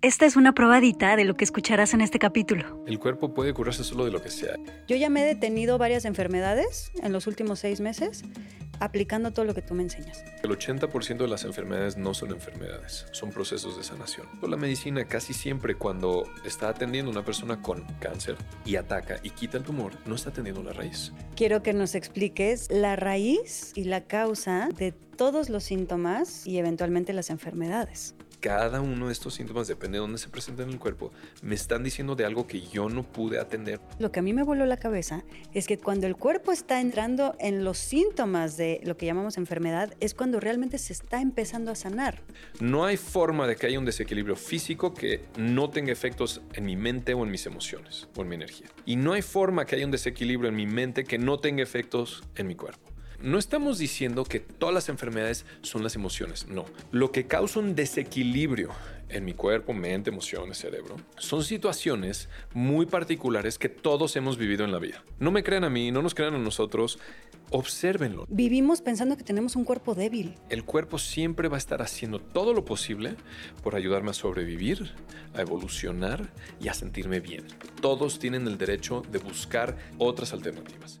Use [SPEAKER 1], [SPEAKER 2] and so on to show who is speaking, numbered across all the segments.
[SPEAKER 1] Esta es una probadita de lo que escucharás en este capítulo.
[SPEAKER 2] El cuerpo puede curarse solo de lo que sea.
[SPEAKER 3] Yo ya me he detenido varias enfermedades en los últimos seis meses aplicando todo lo que tú me enseñas.
[SPEAKER 2] El 80% de las enfermedades no son enfermedades, son procesos de sanación. La medicina casi siempre cuando está atendiendo a una persona con cáncer y ataca y quita el tumor, no está atendiendo la raíz.
[SPEAKER 3] Quiero que nos expliques la raíz y la causa de todos los síntomas y eventualmente las enfermedades
[SPEAKER 2] cada uno de estos síntomas, depende de dónde se presenta en el cuerpo, me están diciendo de algo que yo no pude atender.
[SPEAKER 3] Lo que a mí me voló la cabeza es que cuando el cuerpo está entrando en los síntomas de lo que llamamos enfermedad, es cuando realmente se está empezando a sanar.
[SPEAKER 2] No hay forma de que haya un desequilibrio físico que no tenga efectos en mi mente o en mis emociones o en mi energía. Y no hay forma que haya un desequilibrio en mi mente que no tenga efectos en mi cuerpo. No estamos diciendo que todas las enfermedades son las emociones, no. Lo que causa un desequilibrio en mi cuerpo, mente, emociones, cerebro, son situaciones muy particulares que todos hemos vivido en la vida. No me crean a mí, no nos crean a nosotros, obsérvenlo.
[SPEAKER 3] Vivimos pensando que tenemos un cuerpo débil.
[SPEAKER 2] El cuerpo siempre va a estar haciendo todo lo posible por ayudarme a sobrevivir, a evolucionar y a sentirme bien. Todos tienen el derecho de buscar otras alternativas.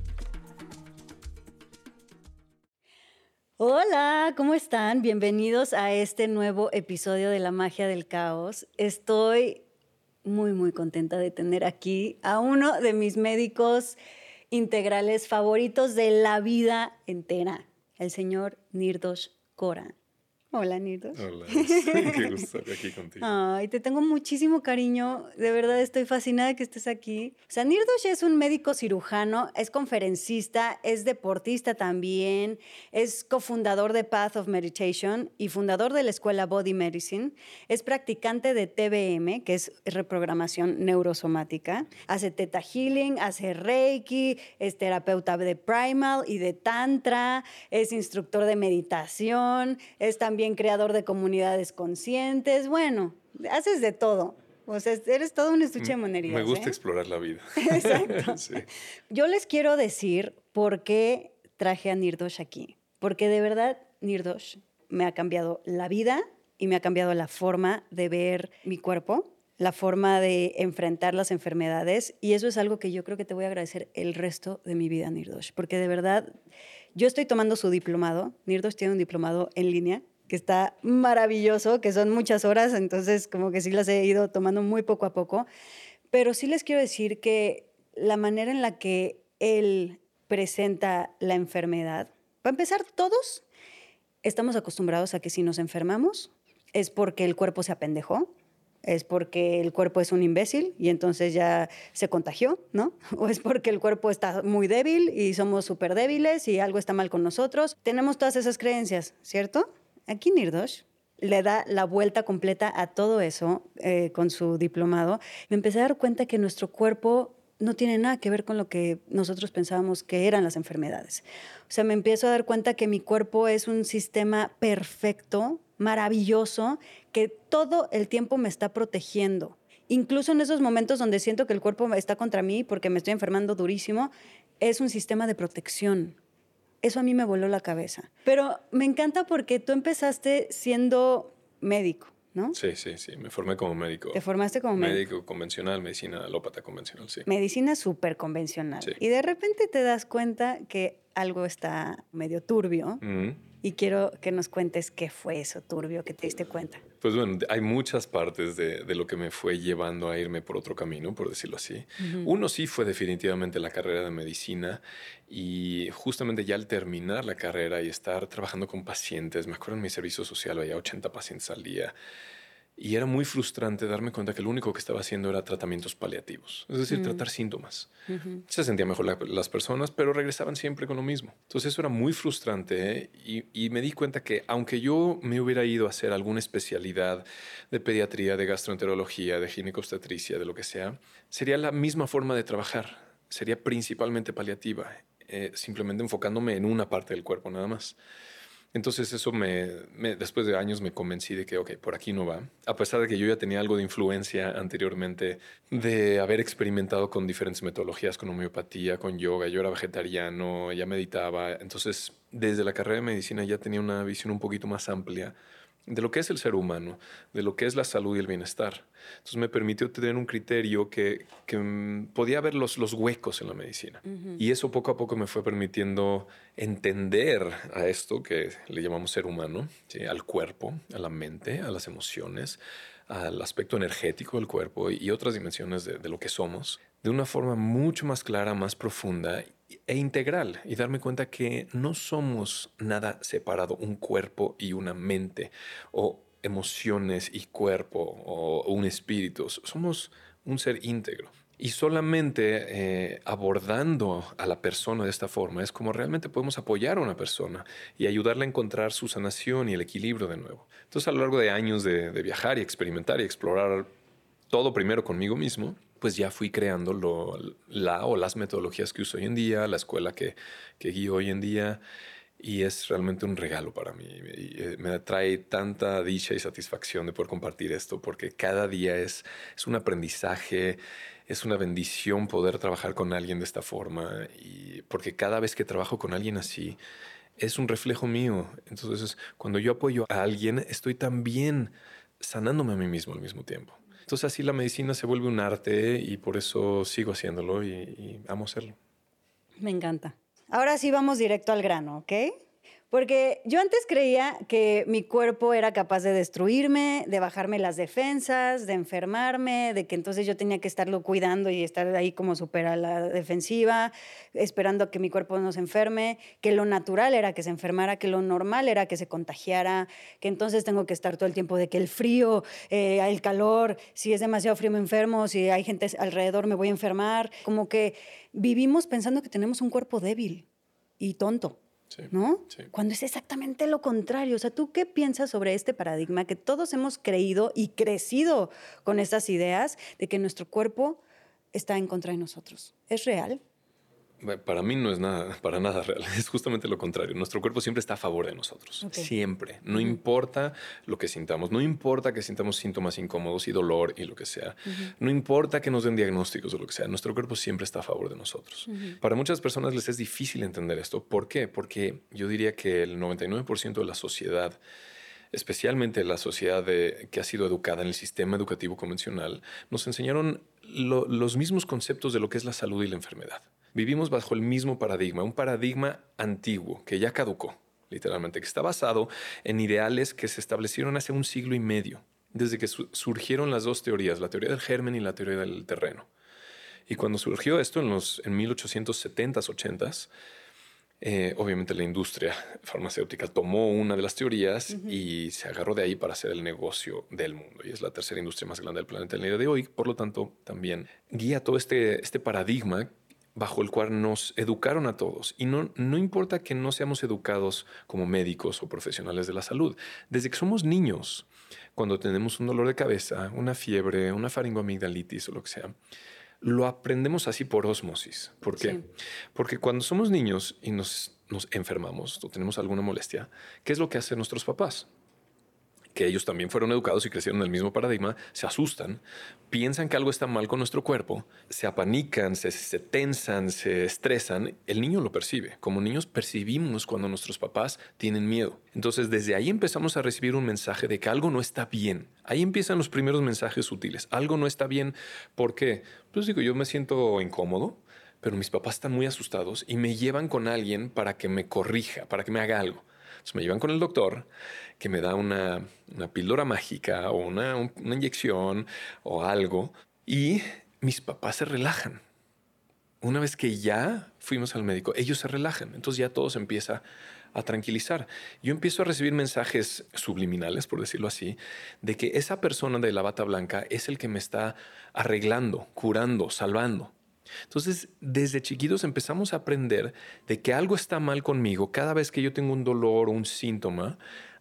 [SPEAKER 3] Hola, ¿cómo están? Bienvenidos a este nuevo episodio de La Magia del Caos. Estoy muy, muy contenta de tener aquí a uno de mis médicos integrales favoritos de la vida entera, el señor Nirdos Kora. Hola, Nirdos.
[SPEAKER 2] Hola, qué gusto estar aquí contigo.
[SPEAKER 3] Ay, te tengo muchísimo cariño. De verdad estoy fascinada de que estés aquí. O sea, Nirdos es un médico cirujano, es conferencista, es deportista también, es cofundador de Path of Meditation y fundador de la escuela Body Medicine. Es practicante de TBM, que es reprogramación neurosomática. Hace Theta Healing, hace Reiki, es terapeuta de Primal y de Tantra, es instructor de meditación, es también creador de comunidades conscientes. Bueno, haces de todo. O sea, eres todo un estuche de monerías.
[SPEAKER 2] Me gusta
[SPEAKER 3] ¿eh?
[SPEAKER 2] explorar la vida.
[SPEAKER 3] Exacto. Yo les quiero decir por qué traje a Nirdosh aquí. Porque de verdad, Nirdosh me ha cambiado la vida y me ha cambiado la forma de ver mi cuerpo, la forma de enfrentar las enfermedades. Y eso es algo que yo creo que te voy a agradecer el resto de mi vida, Nirdosh. Porque de verdad, yo estoy tomando su diplomado. Nirdosh tiene un diplomado en línea que está maravilloso, que son muchas horas, entonces como que sí las he ido tomando muy poco a poco, pero sí les quiero decir que la manera en la que él presenta la enfermedad, para empezar, todos estamos acostumbrados a que si nos enfermamos es porque el cuerpo se apendejó, es porque el cuerpo es un imbécil y entonces ya se contagió, ¿no? O es porque el cuerpo está muy débil y somos súper débiles y algo está mal con nosotros. Tenemos todas esas creencias, ¿cierto? Aquí Nirdosh le da la vuelta completa a todo eso eh, con su diplomado. Me empecé a dar cuenta que nuestro cuerpo no tiene nada que ver con lo que nosotros pensábamos que eran las enfermedades. O sea, me empiezo a dar cuenta que mi cuerpo es un sistema perfecto, maravilloso, que todo el tiempo me está protegiendo. Incluso en esos momentos donde siento que el cuerpo está contra mí porque me estoy enfermando durísimo, es un sistema de protección. Eso a mí me voló la cabeza. Pero me encanta porque tú empezaste siendo médico, ¿no?
[SPEAKER 2] Sí, sí, sí. Me formé como médico.
[SPEAKER 3] ¿Te formaste como médico?
[SPEAKER 2] Médico convencional, medicina alópata convencional, sí.
[SPEAKER 3] Medicina súper convencional. Y de repente te das cuenta que algo está medio turbio y quiero que nos cuentes qué fue eso turbio que te diste cuenta.
[SPEAKER 2] Pues bueno, hay muchas partes de, lo que me fue llevando a irme por otro camino, por decirlo así. Uno sí fue definitivamente la carrera de medicina y justamente ya al terminar la carrera y estar trabajando con pacientes, me acuerdo en mi servicio social había 80 pacientes al día y era muy frustrante darme cuenta que lo único que estaba haciendo era tratamientos paliativos, es decir, mm. tratar síntomas. Se sentían mejor las personas, pero regresaban siempre con lo mismo. Entonces eso era muy frustrante y, y, me di cuenta que aunque yo me hubiera ido a hacer alguna especialidad de pediatría, de gastroenterología, de ginecobstetricia, de lo que sea, sería la misma forma de trabajar sería principalmente paliativa, eh, simplemente enfocándome en una parte del cuerpo nada más. Entonces eso me, después de años me convencí de que, ok, por aquí no va. A pesar de que yo ya tenía algo de influencia anteriormente de haber experimentado con diferentes metodologías, con homeopatía, con yoga, yo era vegetariano, ya meditaba. Entonces, desde la carrera de medicina ya tenía una visión un poquito más amplia de lo que es el ser humano, de lo que es la salud y el bienestar. Entonces me permitió tener un criterio que, mm, podía ver los, los, huecos en la medicina. Y eso poco a poco me fue permitiendo entender a esto que le llamamos ser humano, al cuerpo, a la mente, a las emociones, al aspecto energético del cuerpo y otras dimensiones de, de lo que somos, de una forma mucho más clara, más profunda e integral y darme cuenta que no somos nada separado, un cuerpo y una mente, o emociones y cuerpo, o un espíritu. Somos un ser íntegro. Y solamente eh, abordando a la persona de esta forma es como realmente podemos apoyar a una persona y ayudarle a encontrar su sanación y el equilibrio de nuevo. Entonces a lo largo de años de viajar y experimentar y explorar todo primero conmigo mismo, pues ya fui creando la o las metodologías que uso hoy en día, la escuela que, que guío hoy en día. Y es realmente un regalo para mí. Eh, me trae tanta dicha y satisfacción de poder compartir esto, porque cada día es, es un aprendizaje, es una bendición poder trabajar con alguien de esta forma. Y porque cada vez que trabajo con alguien así, es un reflejo mío. Entonces, cuando yo apoyo a alguien, estoy también sanándome a mí mismo al mismo tiempo. Entonces así la medicina se vuelve un arte y por eso sigo haciéndolo y, amo hacerlo.
[SPEAKER 3] Me encanta. Ahora sí vamos directo al grano, ¿ok? Porque yo antes creía que mi cuerpo era capaz de destruirme, de bajarme las defensas, de enfermarme, de que entonces yo tenía que estarlo cuidando y estar ahí como súper a la defensiva, esperando a que mi cuerpo no se enferme, que lo natural era que se enfermara, que lo normal era que se contagiara, que entonces tengo que estar todo el tiempo de que el frío, eh, el calor, si es demasiado frío me enfermo, si hay gente alrededor me voy a enfermar. Como que vivimos pensando que tenemos un cuerpo débil y tonto. ¿No? Cuando es exactamente lo contrario. O sea, ¿tú qué piensas sobre este paradigma que todos hemos creído y crecido con estas ideas de que nuestro cuerpo está en contra de nosotros? ¿Es real?
[SPEAKER 2] Para mí no es nada, para nada real. Es justamente lo contrario. Nuestro cuerpo siempre está a favor de nosotros. Siempre. No importa lo que sintamos. No importa que sintamos síntomas incómodos y dolor y lo que sea. No importa que nos den diagnósticos o lo que sea. Nuestro cuerpo siempre está a favor de nosotros. Para muchas personas les es difícil entender esto. ¿Por qué? Porque yo diría que el 99% de la sociedad especialmente la sociedad que ha sido educada en el sistema educativo convencional, nos enseñaron los mismos conceptos de lo que es la salud y la enfermedad. Vivimos bajo el mismo paradigma, un paradigma antiguo que ya caducó, literalmente, que está basado en ideales que se establecieron hace un siglo y medio, desde que surgieron las dos teorías, la teoría del germen y la teoría del terreno. Y cuando surgió esto en los en 1870s, 80s, eh, obviamente la industria farmacéutica tomó una de las teorías y se agarró de ahí para hacer el negocio del mundo. Y es la tercera industria más grande del planeta en el día de hoy. Por lo tanto, también guía todo este, este paradigma bajo el cual nos educaron a todos. Y no, no importa que no seamos educados como médicos o profesionales de la salud. Desde que somos niños, cuando tenemos un dolor de cabeza, una fiebre, una faringoamigdalitis o lo que sea, lo aprendemos así por osmosis. ¿Por qué? Porque cuando somos niños y nos, nos enfermamos o tenemos alguna molestia, ¿qué es lo que hacen nuestros papás? Que ellos también fueron educados y crecieron en el mismo paradigma, se asustan, piensan que algo está mal con nuestro cuerpo, se apanican, se, tensan, se estresan. El niño lo percibe. Como niños percibimos cuando nuestros papás tienen miedo. Entonces desde ahí empezamos a recibir un mensaje de que algo no está bien. Ahí empiezan los primeros mensajes útiles. Algo no está bien. ¿Por qué? Pues digo, yo me siento incómodo, pero mis papás están muy asustados y me llevan con alguien para que me corrija, para que me haga algo. Me llevan con el doctor que me da una, píldora mágica o una, una inyección o algo y mis papás se relajan. Una vez que ya fuimos al médico, ellos se relajan. Entonces ya todo se empieza a tranquilizar. Yo empiezo a recibir mensajes subliminales, por decirlo así, de que esa persona de la bata blanca es el que me está arreglando, curando, salvando. Entonces, desde chiquitos empezamos a aprender de que algo está mal conmigo cada vez que yo tengo un dolor o un síntoma,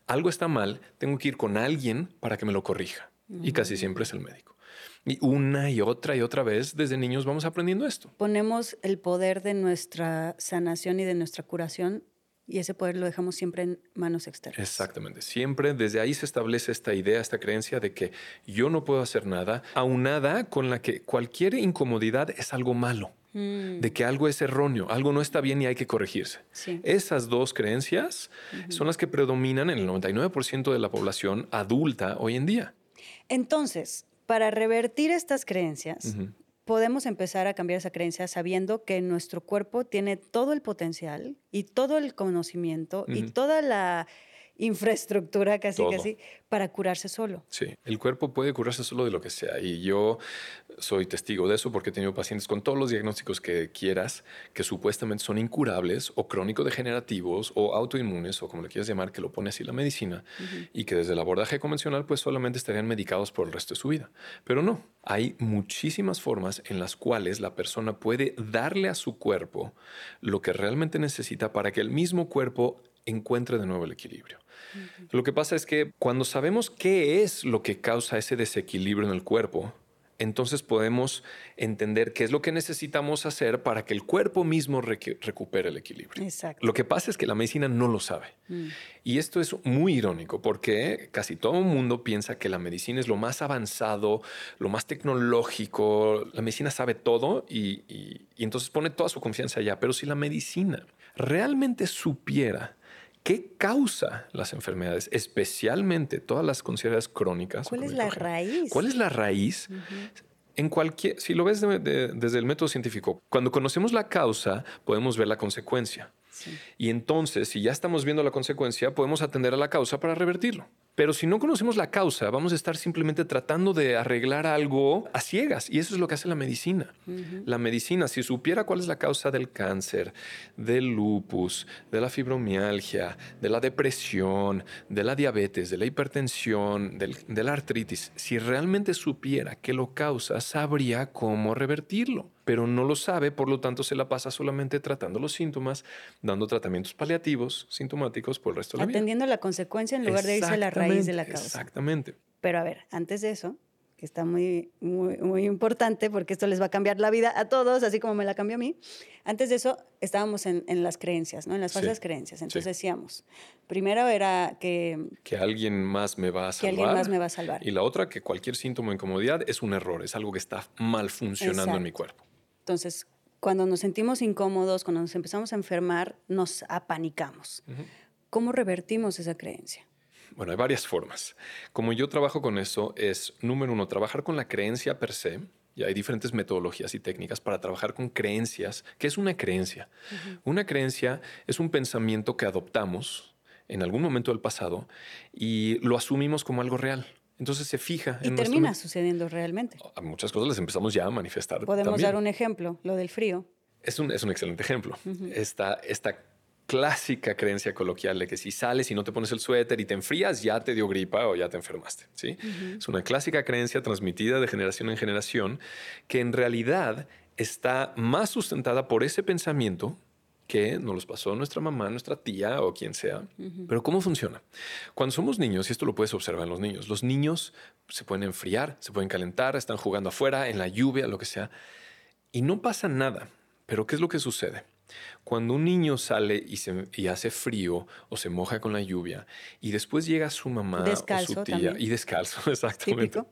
[SPEAKER 2] algo está mal, tengo que ir con alguien para que me lo corrija. Y casi siempre es el médico. Y una y otra y otra vez desde niños vamos aprendiendo esto.
[SPEAKER 3] Ponemos el poder de nuestra sanación y de nuestra curación y ese poder lo dejamos siempre en manos externas.
[SPEAKER 2] Exactamente. Siempre desde ahí se establece esta idea, esta creencia de que yo no puedo hacer nada, aunada con la que cualquier incomodidad es algo malo. Mm. de que algo es erróneo, algo no está bien y hay que corregirse. Esas dos creencias son las que predominan en el 99% de la población adulta hoy en día.
[SPEAKER 3] Entonces, para revertir estas creencias, podemos empezar a cambiar esa creencia sabiendo que nuestro cuerpo tiene todo el potencial y todo el conocimiento y toda la infraestructura casi casi para curarse solo.
[SPEAKER 2] Sí, el cuerpo puede curarse solo de lo que sea y yo soy testigo de eso porque he tenido pacientes con todos los diagnósticos que quieras que supuestamente son incurables o crónico-degenerativos o autoinmunes o como le quieras llamar, que lo pone así la medicina y que desde el abordaje convencional pues solamente estarían medicados por el resto de su vida. Pero no, hay muchísimas formas en las cuales la persona puede darle a su cuerpo lo que realmente necesita para que el mismo cuerpo encuentre de nuevo el equilibrio. Lo que pasa es que cuando sabemos qué es lo que causa ese desequilibrio en el cuerpo, entonces podemos entender qué es lo que necesitamos hacer para que el cuerpo mismo recupere el equilibrio. Lo que pasa es que la medicina no lo sabe. Mm. Y esto es muy irónico porque casi todo el mundo piensa que la medicina es lo más avanzado, lo más tecnológico, la medicina sabe todo y, y entonces pone toda su confianza allá. Pero si la medicina realmente supiera ¿Qué causa las enfermedades, especialmente todas las consideradas crónicas?
[SPEAKER 3] ¿Cuál es la raíz?
[SPEAKER 2] ¿Cuál es la raíz? En cualquier, si lo ves desde el método científico, cuando conocemos la causa, podemos ver la consecuencia. Y entonces, si ya estamos viendo la consecuencia, podemos atender a la causa para revertirlo. Pero si no conocemos la causa, vamos a estar simplemente tratando de arreglar algo a ciegas. Y eso es lo que hace la medicina. La medicina, si supiera cuál es la causa del cáncer, del lupus, de la fibromialgia, de la depresión, de la diabetes, de la hipertensión, de la artritis, si realmente supiera qué lo causa, sabría cómo revertirlo pero no lo sabe, por lo tanto se la pasa solamente tratando los síntomas, dando tratamientos paliativos, sintomáticos por el resto de la
[SPEAKER 3] vida. Atendiendo la consecuencia en lugar de irse a la raíz de la causa.
[SPEAKER 2] Exactamente.
[SPEAKER 3] Pero a ver, antes de eso, que está muy, muy, muy importante porque esto les va a cambiar la vida a todos, así como me la cambió a mí. Antes de eso, estábamos en, en las creencias, ¿no? En las falsas creencias. Entonces decíamos, primero era que...
[SPEAKER 2] Que alguien más me va a salvar.
[SPEAKER 3] Que alguien más me va a salvar.
[SPEAKER 2] Y la otra, que cualquier síntoma de incomodidad es un error, es algo que está mal funcionando en mi cuerpo.
[SPEAKER 3] Entonces, cuando nos sentimos incómodos, cuando nos empezamos a enfermar, nos apanicamos. ¿Cómo revertimos esa creencia?
[SPEAKER 2] Bueno, hay varias formas. Como yo trabajo con eso, es número uno, trabajar con la creencia per se. Y hay diferentes metodologías y técnicas para trabajar con creencias. ¿Qué es una creencia? Una creencia es un pensamiento que adoptamos en algún momento del pasado y lo asumimos como algo real. Entonces se fija.
[SPEAKER 3] Y termina sucediendo realmente.
[SPEAKER 2] A muchas cosas las empezamos ya a manifestar.
[SPEAKER 3] Podemos dar un ejemplo, lo del frío.
[SPEAKER 2] Es un, es un excelente ejemplo. esta, esta clásica creencia coloquial de que si sales y no te pones el suéter y te enfrías, ya te dio gripa o ya te enfermaste. ¿sí? Es una clásica creencia transmitida de generación en generación que en realidad está más sustentada por ese pensamiento que nos los pasó nuestra mamá, nuestra tía o quien sea. Pero ¿cómo funciona? Cuando somos niños, y esto lo puedes observar en los niños, los niños se pueden enfriar, se pueden calentar, están jugando afuera, en la lluvia, lo que sea, y no pasa nada. Pero ¿qué es lo que sucede? Cuando un niño sale y, se, hace frío o se moja con la lluvia y después llega su mamá o su tía y descalzo, exactamente.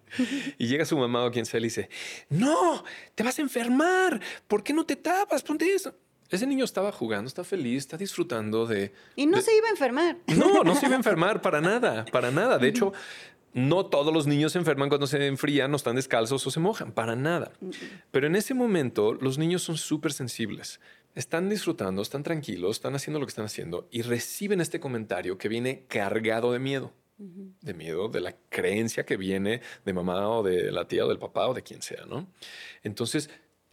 [SPEAKER 2] Y llega su mamá o quien sea y dice, no, te vas a enfermar, ¿por qué no te tapas? Ponte eso. Ese niño estaba jugando, está feliz, está disfrutando de...
[SPEAKER 3] Y no se iba a enfermar.
[SPEAKER 2] No, no se iba a enfermar para nada, para nada. De hecho, no todos los niños se enferman cuando se enfrían, no están descalzos o se mojan, para nada. Pero en ese momento los niños son súper sensibles. Están disfrutando, están tranquilos, están haciendo lo que están haciendo y reciben este comentario que viene cargado de miedo. De miedo de la creencia que viene de mamá o de la tía o del papá o de quien sea, ¿no? Entonces,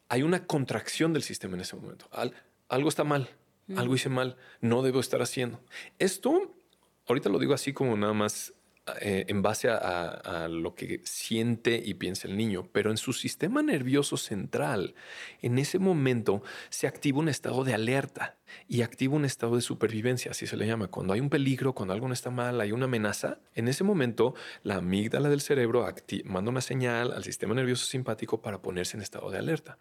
[SPEAKER 2] hay una contracción del sistema en ese momento. Algo está mal, algo hice mal, no debo estar haciendo. Esto, ahorita lo digo así como nada más eh, en base a, lo que siente y piensa el niño, pero en su sistema nervioso central, en ese momento se activa un estado de alerta y activa un estado de supervivencia, así se le llama. Cuando hay un peligro, cuando algo no está mal, hay una amenaza, en ese momento la amígdala del cerebro manda una señal al sistema nervioso simpático para ponerse en estado de alerta.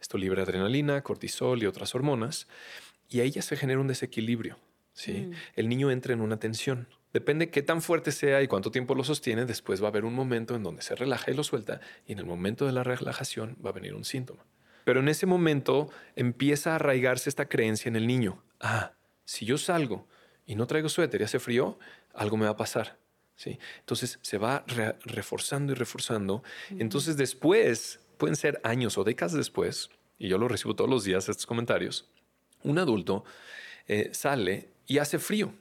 [SPEAKER 2] Esto libera adrenalina, cortisol y otras hormonas y ahí ya se genera un desequilibrio. ¿sí? Mm. El niño entra en una tensión Depende qué tan fuerte sea y cuánto tiempo lo sostiene, después va a haber un momento en donde se relaja y lo suelta y en el momento de la relajación va a venir un síntoma. Pero en ese momento empieza a arraigarse esta creencia en el niño. Ah, si yo salgo y no traigo suéter y hace frío, algo me va a pasar. ¿Sí? Entonces se va reforzando y reforzando. Entonces después, pueden ser años o décadas después, y yo lo recibo todos los días estos comentarios, un adulto eh, sale y hace frío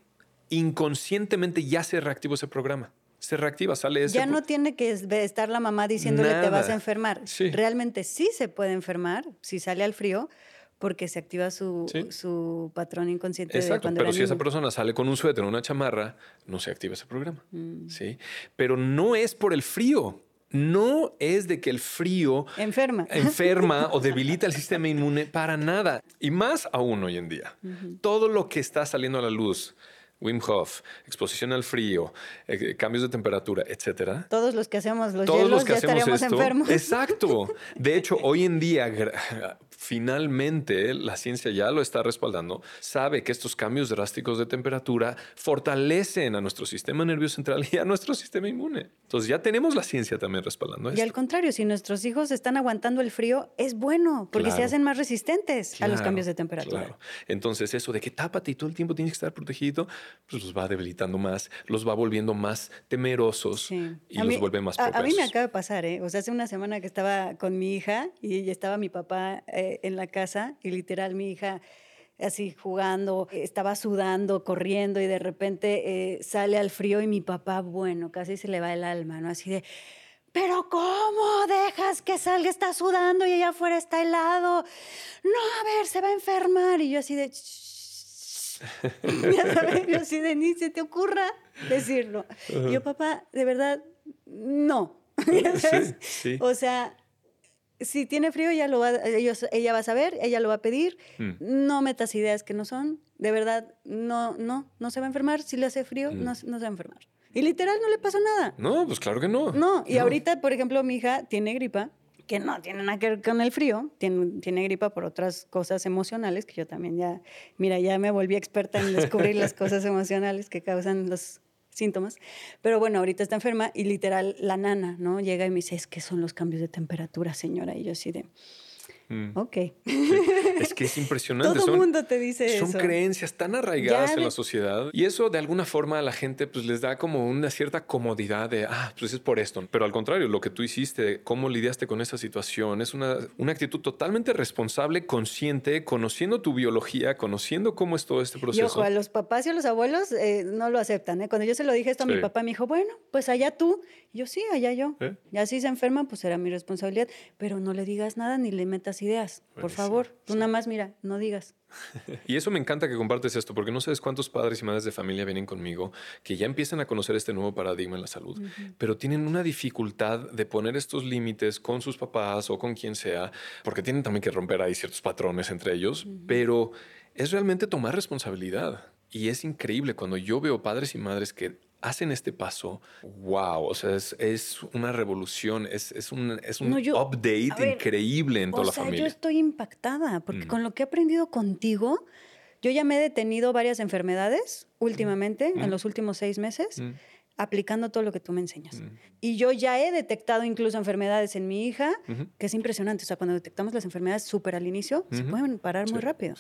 [SPEAKER 2] inconscientemente ya se reactivó ese programa. Se reactiva, sale ese.
[SPEAKER 3] Ya no tiene que estar la mamá diciéndole te vas a enfermar. Realmente sí se puede enfermar si sale al frío porque se activa su, su patrón inconsciente.
[SPEAKER 2] Exacto,
[SPEAKER 3] de
[SPEAKER 2] pero si esa persona sale con un suéter o una chamarra, no se activa ese programa. Mm. ¿sí? Pero no es por el frío. No es de que el frío
[SPEAKER 3] enferma,
[SPEAKER 2] enferma o debilita el sistema inmune para nada. Y más aún hoy en día. Todo lo que está saliendo a la luz, Wim Hof, exposición al frío, eh, cambios de temperatura, etcétera.
[SPEAKER 3] Todos los que hacemos los Todos los que ya estaríamos enfermos.
[SPEAKER 2] Exacto. De hecho, hoy en día finalmente la ciencia ya lo está respaldando, sabe que estos cambios drásticos de temperatura fortalecen a nuestro sistema nervioso central y a nuestro sistema inmune. Entonces ya tenemos la ciencia también respaldando
[SPEAKER 3] esto. Y al contrario, si nuestros hijos están aguantando el frío, es bueno, porque se hacen más resistentes a los cambios de temperatura. Claro.
[SPEAKER 2] Entonces eso de que tápate y todo el tiempo tienes que estar protegido, pues los va debilitando más, los va volviendo más temerosos y los vuelve más propensos.
[SPEAKER 3] A, mí me acaba de pasar, ¿eh? O sea, hace una semana que estaba con mi hija y estaba mi papá eh, en la casa y literal mi hija así jugando, estaba sudando, corriendo y de repente eh, sale al frío y mi papá, bueno, casi se le va el alma, ¿no? Así de, pero ¿cómo dejas que salga? Está sudando y allá afuera está helado. No, a ver, se va a enfermar. Y yo así de... ya sabes, yo así de ni se te ocurra decirlo. Yo, papá, de verdad, no. Sí, sí. O sea, si tiene frío, ella, lo va, ella va a saber, ella lo va a pedir. Mm. No metas ideas que no son. De verdad, no, no, no se va a enfermar. Si le hace frío, mm. no, se va a enfermar. Y literal no le pasó nada.
[SPEAKER 2] No, pues claro que no.
[SPEAKER 3] No, y ahorita, por ejemplo, mi hija tiene gripa, que no tiene nada que ver con el frío, tiene, tiene gripa por otras cosas emocionales, que yo también ya, mira, ya me volví experta en descubrir las cosas emocionales que causan los síntomas. Pero bueno, ahorita está enferma y literal la nana, ¿no? Llega y me dice, es que son los cambios de temperatura, señora. Y yo así de, Mm. Ok.
[SPEAKER 2] Es que es impresionante.
[SPEAKER 3] Todo el mundo te dice
[SPEAKER 2] son eso. Son creencias tan arraigadas en la sociedad y eso de alguna forma a la gente pues les da como una cierta comodidad de, ah, pues es por esto. Pero al contrario, lo que tú hiciste, cómo lidiaste con esa situación, es una, una actitud totalmente responsable, consciente, conociendo tu biología, conociendo cómo es todo este proceso. Y
[SPEAKER 3] ojo, a los papás y a los abuelos eh, no lo aceptan. ¿eh? Cuando yo se lo dije esto a mi papá, me dijo, bueno, pues allá tú. Y yo, sí, allá yo. ¿Eh? Y así se enferman, pues será mi responsabilidad. Pero no le digas nada ni le metas ideas. Por favor, tú nada más mira, no digas.
[SPEAKER 2] y eso me encanta que compartes esto, porque no sabes cuántos padres y madres de familia vienen conmigo que ya empiezan a conocer este nuevo paradigma en la salud, pero tienen una dificultad de poner estos límites con sus papás o con quien sea, porque tienen también que romper ahí ciertos patrones entre ellos, pero es realmente tomar responsabilidad. Y es increíble cuando yo veo padres y madres que hacen este paso, wow, o sea, es, una revolución, es, un, es un update increíble en toda la familia.
[SPEAKER 3] Yo estoy impactada porque mm. con lo que he aprendido contigo, yo ya me he detenido varias enfermedades últimamente, en mm. los últimos seis meses. Mm. aplicando todo lo que tú me enseñas. Y yo ya he detectado incluso enfermedades en mi hija, que es impresionante. O sea, cuando detectamos las enfermedades súper al inicio, se pueden parar muy rápido.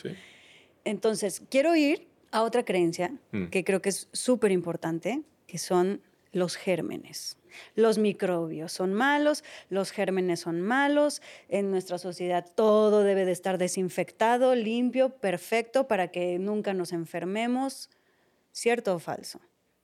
[SPEAKER 3] Entonces, quiero ir a otra creencia que creo que es súper importante, que son los gérmenes. Los microbios son malos, los gérmenes son malos, en nuestra sociedad todo debe de estar desinfectado, limpio, perfecto para que nunca nos enfermemos. ¿Cierto o falso?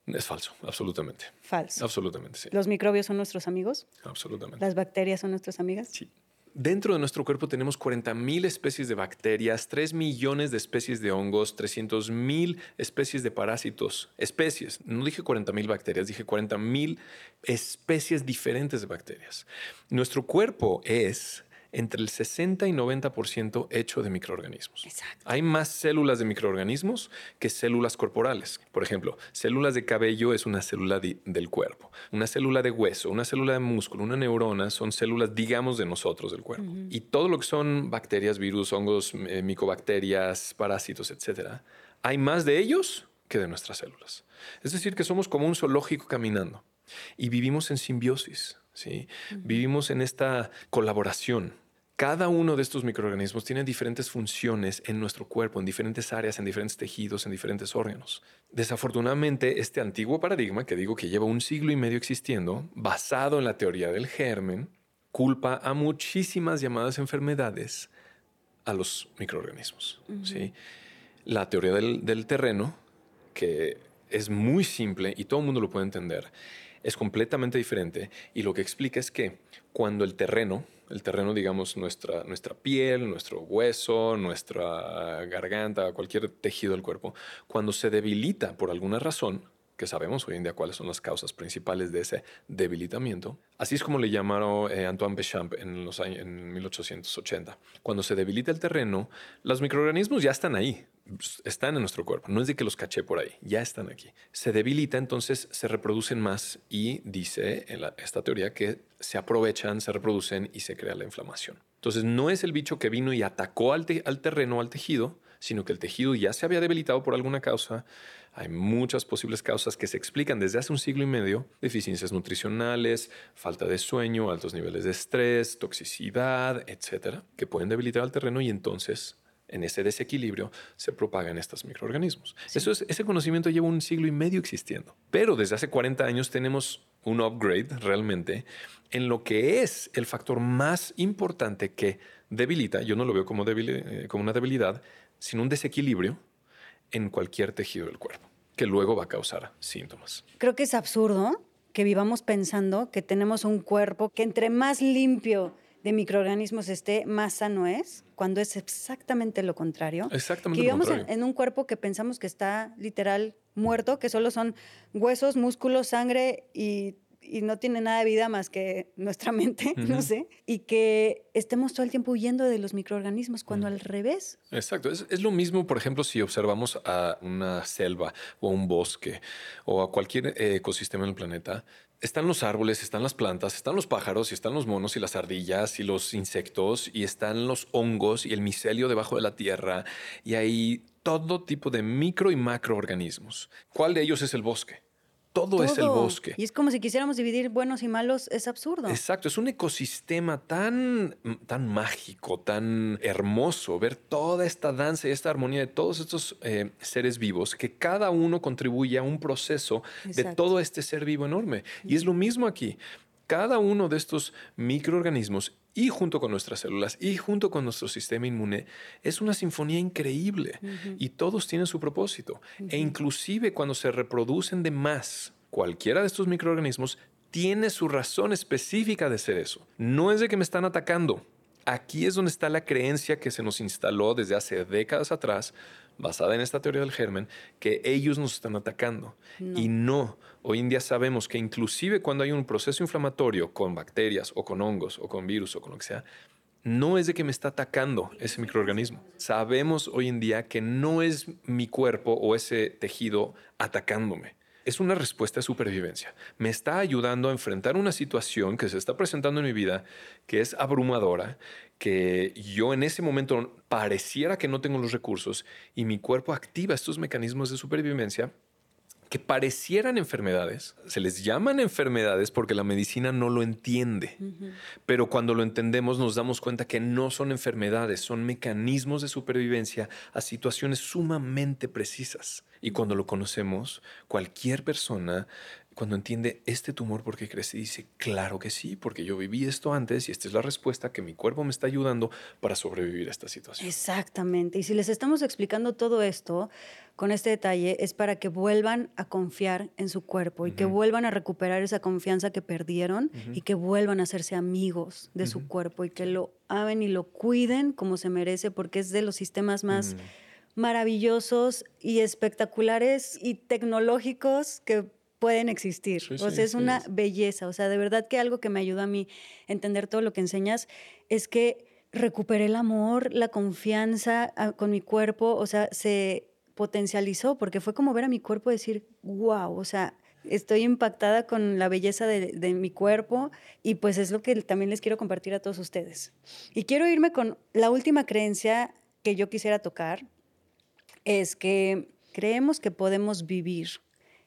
[SPEAKER 2] Es falso, absolutamente.
[SPEAKER 3] Falso.
[SPEAKER 2] Absolutamente, sí.
[SPEAKER 3] ¿Los microbios son nuestros amigos?
[SPEAKER 2] Absolutamente.
[SPEAKER 3] ¿Las bacterias son nuestras amigas?
[SPEAKER 2] Sí. Dentro de nuestro cuerpo tenemos 40.000 especies de bacterias, 3 millones de especies de hongos, 300.000 especies de parásitos. Especies, no dije 40.000 bacterias, dije 40.000 especies diferentes de bacterias. Nuestro cuerpo es entre el 60 y 90% hecho de microorganismos. Hay más células de microorganismos que células corporales. Por ejemplo, células de cabello es una célula del cuerpo. Una célula de hueso, una célula de músculo, una neurona son células, digamos, de nosotros del cuerpo. Y todo lo que son bacterias, virus, hongos, eh, micobacterias, parásitos, etcétera, hay más de ellos que de nuestras células. Es decir, que somos como un zoológico caminando y vivimos en simbiosis. ¿Sí? Vivimos en esta colaboración. Cada uno de estos microorganismos tiene diferentes funciones en nuestro cuerpo, en diferentes áreas, en diferentes tejidos, en diferentes órganos. Desafortunadamente, este antiguo paradigma, que digo que lleva un siglo y medio existiendo, basado en la teoría del germen, culpa a muchísimas llamadas enfermedades a los microorganismos. ¿sí? La teoría del, del terreno, que es muy simple y todo el mundo lo puede entender, es completamente diferente y lo que explica es que cuando el terreno, el terreno digamos nuestra, nuestra piel, nuestro hueso, nuestra garganta, cualquier tejido del cuerpo, cuando se debilita por alguna razón, que sabemos hoy en día cuáles son las causas principales de ese debilitamiento. Así es como le llamaron eh, Antoine Béchamp en, los años, en 1880. Cuando se debilita el terreno, los microorganismos ya están ahí, están en nuestro cuerpo. No es de que los caché por ahí, ya están aquí. Se debilita, entonces se reproducen más y dice esta teoría que se aprovechan, se reproducen y se crea la inflamación. Entonces no es el bicho que vino y atacó al, al terreno, al tejido, sino que el tejido ya se había debilitado por alguna causa. Hay muchas posibles causas que se explican desde hace un siglo y medio, deficiencias nutricionales, falta de sueño, altos niveles de estrés, toxicidad, etcétera, que pueden debilitar al terreno y entonces en ese desequilibrio se propagan estos microorganismos. Eso es, ese conocimiento lleva un siglo y medio existiendo, pero desde hace 40 años tenemos un upgrade realmente en lo que es el factor más importante que debilita, yo no lo veo como, eh, como una debilidad, sino un desequilibrio en cualquier tejido del cuerpo, que luego va a causar síntomas.
[SPEAKER 3] Creo que es absurdo que vivamos pensando que tenemos un cuerpo que entre más limpio de microorganismos esté, más sano es, cuando es exactamente lo contrario.
[SPEAKER 2] Exactamente.
[SPEAKER 3] Que
[SPEAKER 2] vivamos
[SPEAKER 3] en, un cuerpo que pensamos que está literal muerto, que solo son huesos, músculos, sangre y y no tiene nada de vida más que nuestra mente, no sé, y que estemos todo el tiempo huyendo de los microorganismos, cuando al revés.
[SPEAKER 2] Exacto, es, es, lo mismo, por ejemplo, si observamos a una selva o un bosque o a cualquier ecosistema en el planeta, están los árboles, están las plantas, están los pájaros, y están los monos y las ardillas y los insectos, y están los hongos y el micelio debajo de la tierra, y hay todo tipo de micro y macroorganismos. ¿Cuál de ellos es el bosque? Todo, es el bosque.
[SPEAKER 3] Y es como si quisiéramos dividir buenos y malos, es absurdo.
[SPEAKER 2] Exacto, es un ecosistema tan, tan mágico, tan hermoso, ver toda esta danza y esta armonía de todos estos eh, seres vivos, que cada uno contribuye a un proceso de todo este ser vivo enorme. Y es lo mismo aquí. Cada uno de estos microorganismos y junto con nuestras células y junto con nuestro sistema inmune es una sinfonía increíble y todos tienen su propósito. E inclusive cuando se reproducen de más, cualquiera de estos microorganismos tiene su razón específica de ser eso. No es de que me están atacando. Aquí es donde está la creencia que se nos instaló desde hace décadas atrás basada en esta teoría del germen, que ellos nos están atacando. Y no, hoy en día sabemos que inclusive cuando hay un proceso inflamatorio con bacterias o con hongos o con virus o con lo que sea, no es de que me está atacando ese microorganismo. Sabemos hoy en día que no es mi cuerpo o ese tejido atacándome es una respuesta de supervivencia. Me está ayudando a enfrentar una situación que se está presentando en mi vida, que es abrumadora, que yo en ese momento pareciera que no tengo los recursos y mi cuerpo activa estos mecanismos de supervivencia que parecieran enfermedades, se les llaman enfermedades porque la medicina no lo entiende, pero cuando lo entendemos nos damos cuenta que no son enfermedades, son mecanismos de supervivencia a situaciones sumamente precisas. Y cuando lo conocemos, cualquier persona, cuando entiende este tumor porque crece, dice, claro que sí, porque yo viví esto antes y esta es la respuesta que mi cuerpo me está ayudando para sobrevivir a esta situación.
[SPEAKER 3] Exactamente. Y si les estamos explicando todo esto, con este detalle es para que vuelvan a confiar en su cuerpo y que vuelvan a recuperar esa confianza que perdieron y que vuelvan a hacerse amigos de su cuerpo y que lo amen y lo cuiden como se merece porque es de los sistemas más maravillosos y espectaculares y tecnológicos que pueden existir. o sea, es una belleza. O sea, de verdad que algo que me ayuda a mí a entender todo lo que enseñas es que recuperé el amor, la confianza ah, con mi cuerpo, o sea, se potencializó porque fue como ver a mi cuerpo decir, wow, o sea, estoy impactada con la belleza de, de, mi cuerpo y pues es lo que también les quiero compartir a todos ustedes. Y quiero irme con la última creencia que yo quisiera tocar, es que creemos que podemos vivir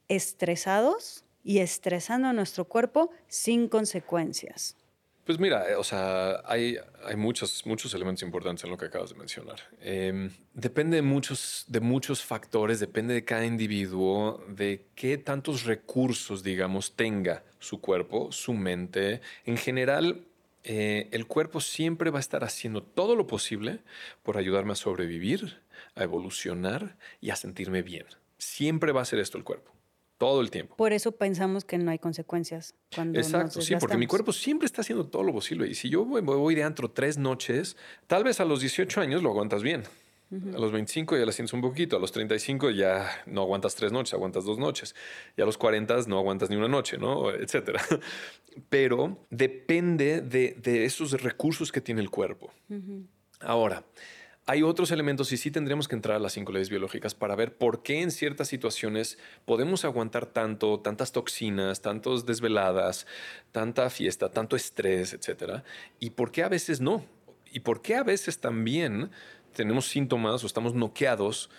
[SPEAKER 3] estresados y estresando a nuestro cuerpo sin consecuencias.
[SPEAKER 2] Pues mira, eh, o sea, hay, hay muchos, muchos elementos importantes en lo que acabas de mencionar. Em, depende de muchos, de muchos factores, depende de cada individuo, de qué tantos recursos, digamos, tenga su cuerpo, su mente. En general, eh, el cuerpo siempre va a estar haciendo todo lo posible por ayudarme a sobrevivir, a evolucionar y a sentirme bien. Siempre va a hacer esto el cuerpo todo el tiempo.
[SPEAKER 3] Por eso pensamos que no hay consecuencias cuando
[SPEAKER 2] Exacto, sí, porque mi cuerpo siempre está haciendo todo lo posible. Y si yo voy, de antro tres noches, tal vez a los 18 años lo aguantas bien. A los 25 ya la sientes un poquito, a los 35 ya no aguantas tres noches, aguantas dos noches. Y a los 40 no aguantas ni una noche, ¿no? Etcétera. Pero depende de, esos recursos que tiene el cuerpo. Ahora, hay otros elementos y sí tendríamos que entrar a las cinco leyes biológicas para ver por qué en ciertas situaciones podemos aguantar tanto, tantas toxinas, tantas desveladas, tanta fiesta, tanto estrés, etcétera, y por qué a veces no. Y por qué a veces también tenemos síntomas o estamos noqueados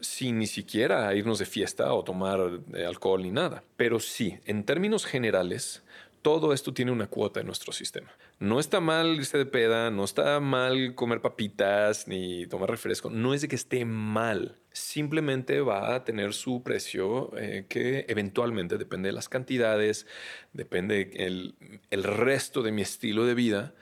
[SPEAKER 2] sin ni siquiera irnos de fiesta o tomar eh, alcohol ni nada. Pero sí, en términos generales, todo esto tiene una cuota en nuestro sistema. No está mal irse de peda, no está mal comer papitas ni tomar refresco, no es de que esté mal, simplemente va a tener su precio eh, que eventualmente depende de las cantidades, depende el, el resto de mi estilo de vida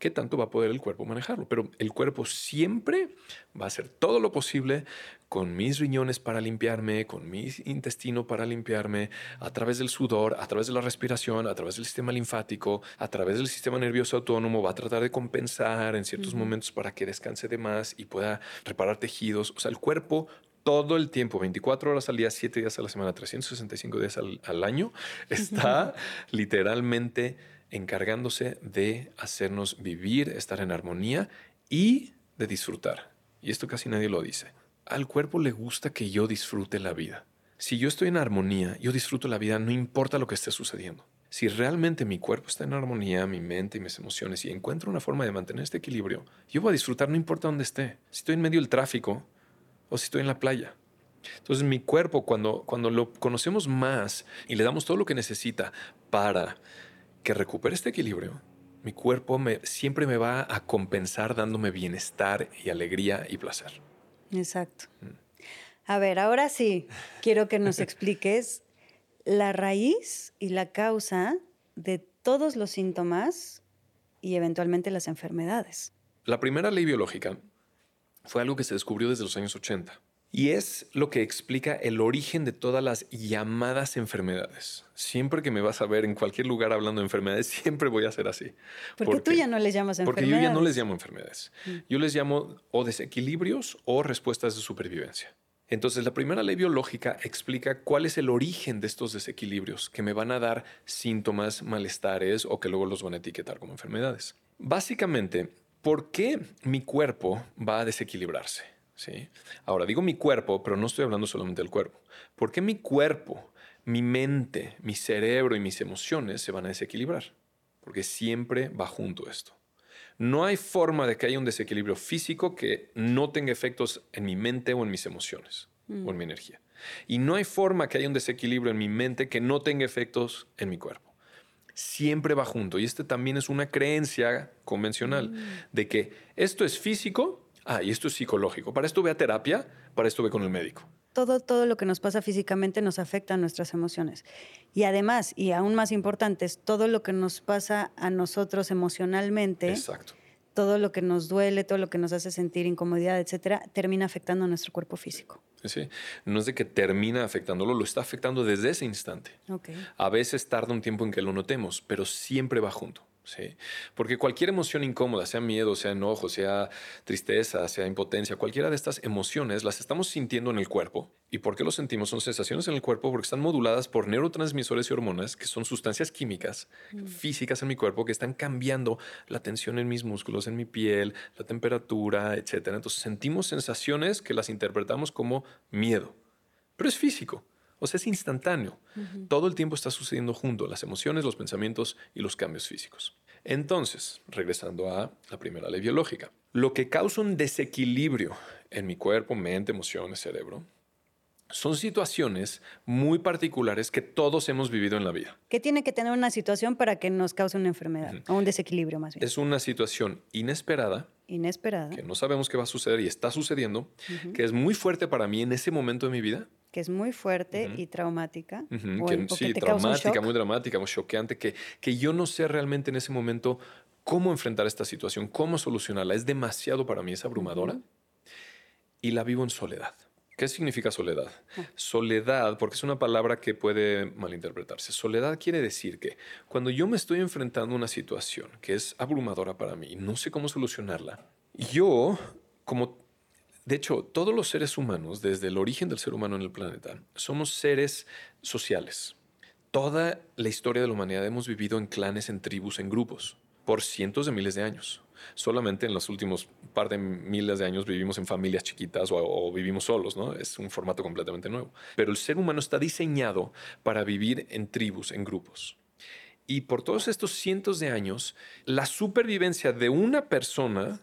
[SPEAKER 2] qué tanto va a poder el cuerpo manejarlo. Pero el cuerpo siempre va a hacer todo lo posible con mis riñones para limpiarme, con mi intestino para limpiarme, a través del sudor, a través de la respiración, a través del sistema linfático, a través del sistema nervioso autónomo, va a tratar de compensar en ciertos momentos para que descanse de más y pueda reparar tejidos. O sea, el cuerpo todo el tiempo, 24 horas al día, 7 días a la semana, 365 días al, al año, está literalmente encargándose de hacernos vivir, estar en armonía y de disfrutar. Y esto casi nadie lo dice. Al cuerpo le gusta que yo disfrute la vida. Si yo estoy en armonía, yo disfruto la vida, no importa lo que esté sucediendo. Si realmente mi cuerpo está en armonía, mi mente y mis emociones, y encuentro una forma de mantener este equilibrio, yo voy a disfrutar no importa dónde esté. Si estoy en medio del tráfico o si estoy en la playa. Entonces mi cuerpo, cuando, cuando lo conocemos más y le damos todo lo que necesita para que recupere este equilibrio, mi cuerpo me, siempre me va a compensar dándome bienestar y alegría y placer.
[SPEAKER 3] Exacto. Mm. A ver, ahora sí, quiero que nos expliques la raíz y la causa de todos los síntomas y eventualmente las enfermedades.
[SPEAKER 2] La primera ley biológica fue algo que se descubrió desde los años 80 y es lo que explica el origen de todas las llamadas enfermedades. Siempre que me vas a ver en cualquier lugar hablando de enfermedades, siempre voy a ser así.
[SPEAKER 3] Porque, tú ya no les llamas
[SPEAKER 2] enfermedades. Porque yo ya no les llamo enfermedades. Mm. Yo les llamo o desequilibrios o respuestas de supervivencia. Entonces, la primera ley biológica explica cuál es el origen de estos desequilibrios que me van a dar síntomas, malestares o que luego los van a etiquetar como enfermedades. Básicamente, ¿por qué mi cuerpo va a desequilibrarse? ¿Sí? Ahora, digo mi cuerpo, pero no estoy hablando solamente del cuerpo. ¿Por qué mi cuerpo, mi mente, mi cerebro y mis emociones se van a desequilibrar? Porque siempre va junto esto. No hay forma de que haya un desequilibrio físico que no tenga efectos en mi mente o en mis emociones o en mi energía. Y no hay forma que haya un desequilibrio en mi mente que no tenga efectos en mi cuerpo. Siempre va junto. Y este también es una creencia convencional mm. de que esto es físico ah, y esto es psicológico. Para esto ve a terapia, para esto ve con el médico.
[SPEAKER 3] Todo, todo lo que nos pasa físicamente nos afecta a nuestras emociones. Y además, y aún más importante, es todo lo que nos pasa a nosotros emocionalmente. todo lo que nos duele, todo lo que nos hace sentir incomodidad, etcétera, termina afectando a nuestro cuerpo físico.
[SPEAKER 2] Sí, no es de que termina afectándolo, lo está afectando desde ese instante. A veces tarda un tiempo en que lo notemos, pero siempre va junto. ¿Sí? Porque cualquier emoción incómoda, sea miedo, sea enojo, sea tristeza, sea impotencia, cualquiera de estas emociones las estamos sintiendo en el cuerpo. ¿Y por qué lo sentimos? Son sensaciones en el cuerpo porque están moduladas por neurotransmisores y hormonas, que son sustancias químicas mm. físicas en mi cuerpo que están cambiando la tensión en mis músculos, en mi piel, la temperatura, etc. Entonces sentimos sensaciones que las interpretamos como miedo, pero es físico. O sea, es instantáneo. Todo el tiempo está sucediendo junto, las emociones, los pensamientos y los cambios físicos. Entonces, regresando a la primera ley biológica, lo que causa un desequilibrio en mi cuerpo, mente, emociones, cerebro, son situaciones muy particulares que todos hemos vivido en la vida.
[SPEAKER 3] ¿Qué tiene que tener una situación para que nos cause una enfermedad o un desequilibrio más bien?
[SPEAKER 2] Es una situación inesperada.
[SPEAKER 3] Inesperada.
[SPEAKER 2] Que no sabemos qué va a suceder y está sucediendo, que es muy fuerte para mí en ese momento de mi vida
[SPEAKER 3] que es muy fuerte y traumática.
[SPEAKER 2] sí, traumática, muy dramática, muy choqueante, que, que yo no sé realmente en ese momento cómo enfrentar esta situación, cómo solucionarla. Es demasiado para mí, es abrumadora. Y la vivo en soledad. ¿Qué significa soledad? Ah. Soledad, porque es una palabra que puede malinterpretarse. Soledad quiere decir que cuando yo me estoy enfrentando a una situación que es abrumadora para mí y no sé cómo solucionarla, yo, como de hecho, todos los seres humanos, desde el origen del ser humano en el planeta, somos seres sociales. Toda la historia de la humanidad hemos vivido en clanes, en tribus, en grupos, por cientos de miles de años. Solamente en los últimos par de miles de años vivimos en familias chiquitas o, vivimos solos, ¿no? Es un formato completamente nuevo. Pero el ser humano está diseñado para vivir en tribus, en grupos. Y por todos estos cientos de años, la supervivencia de una persona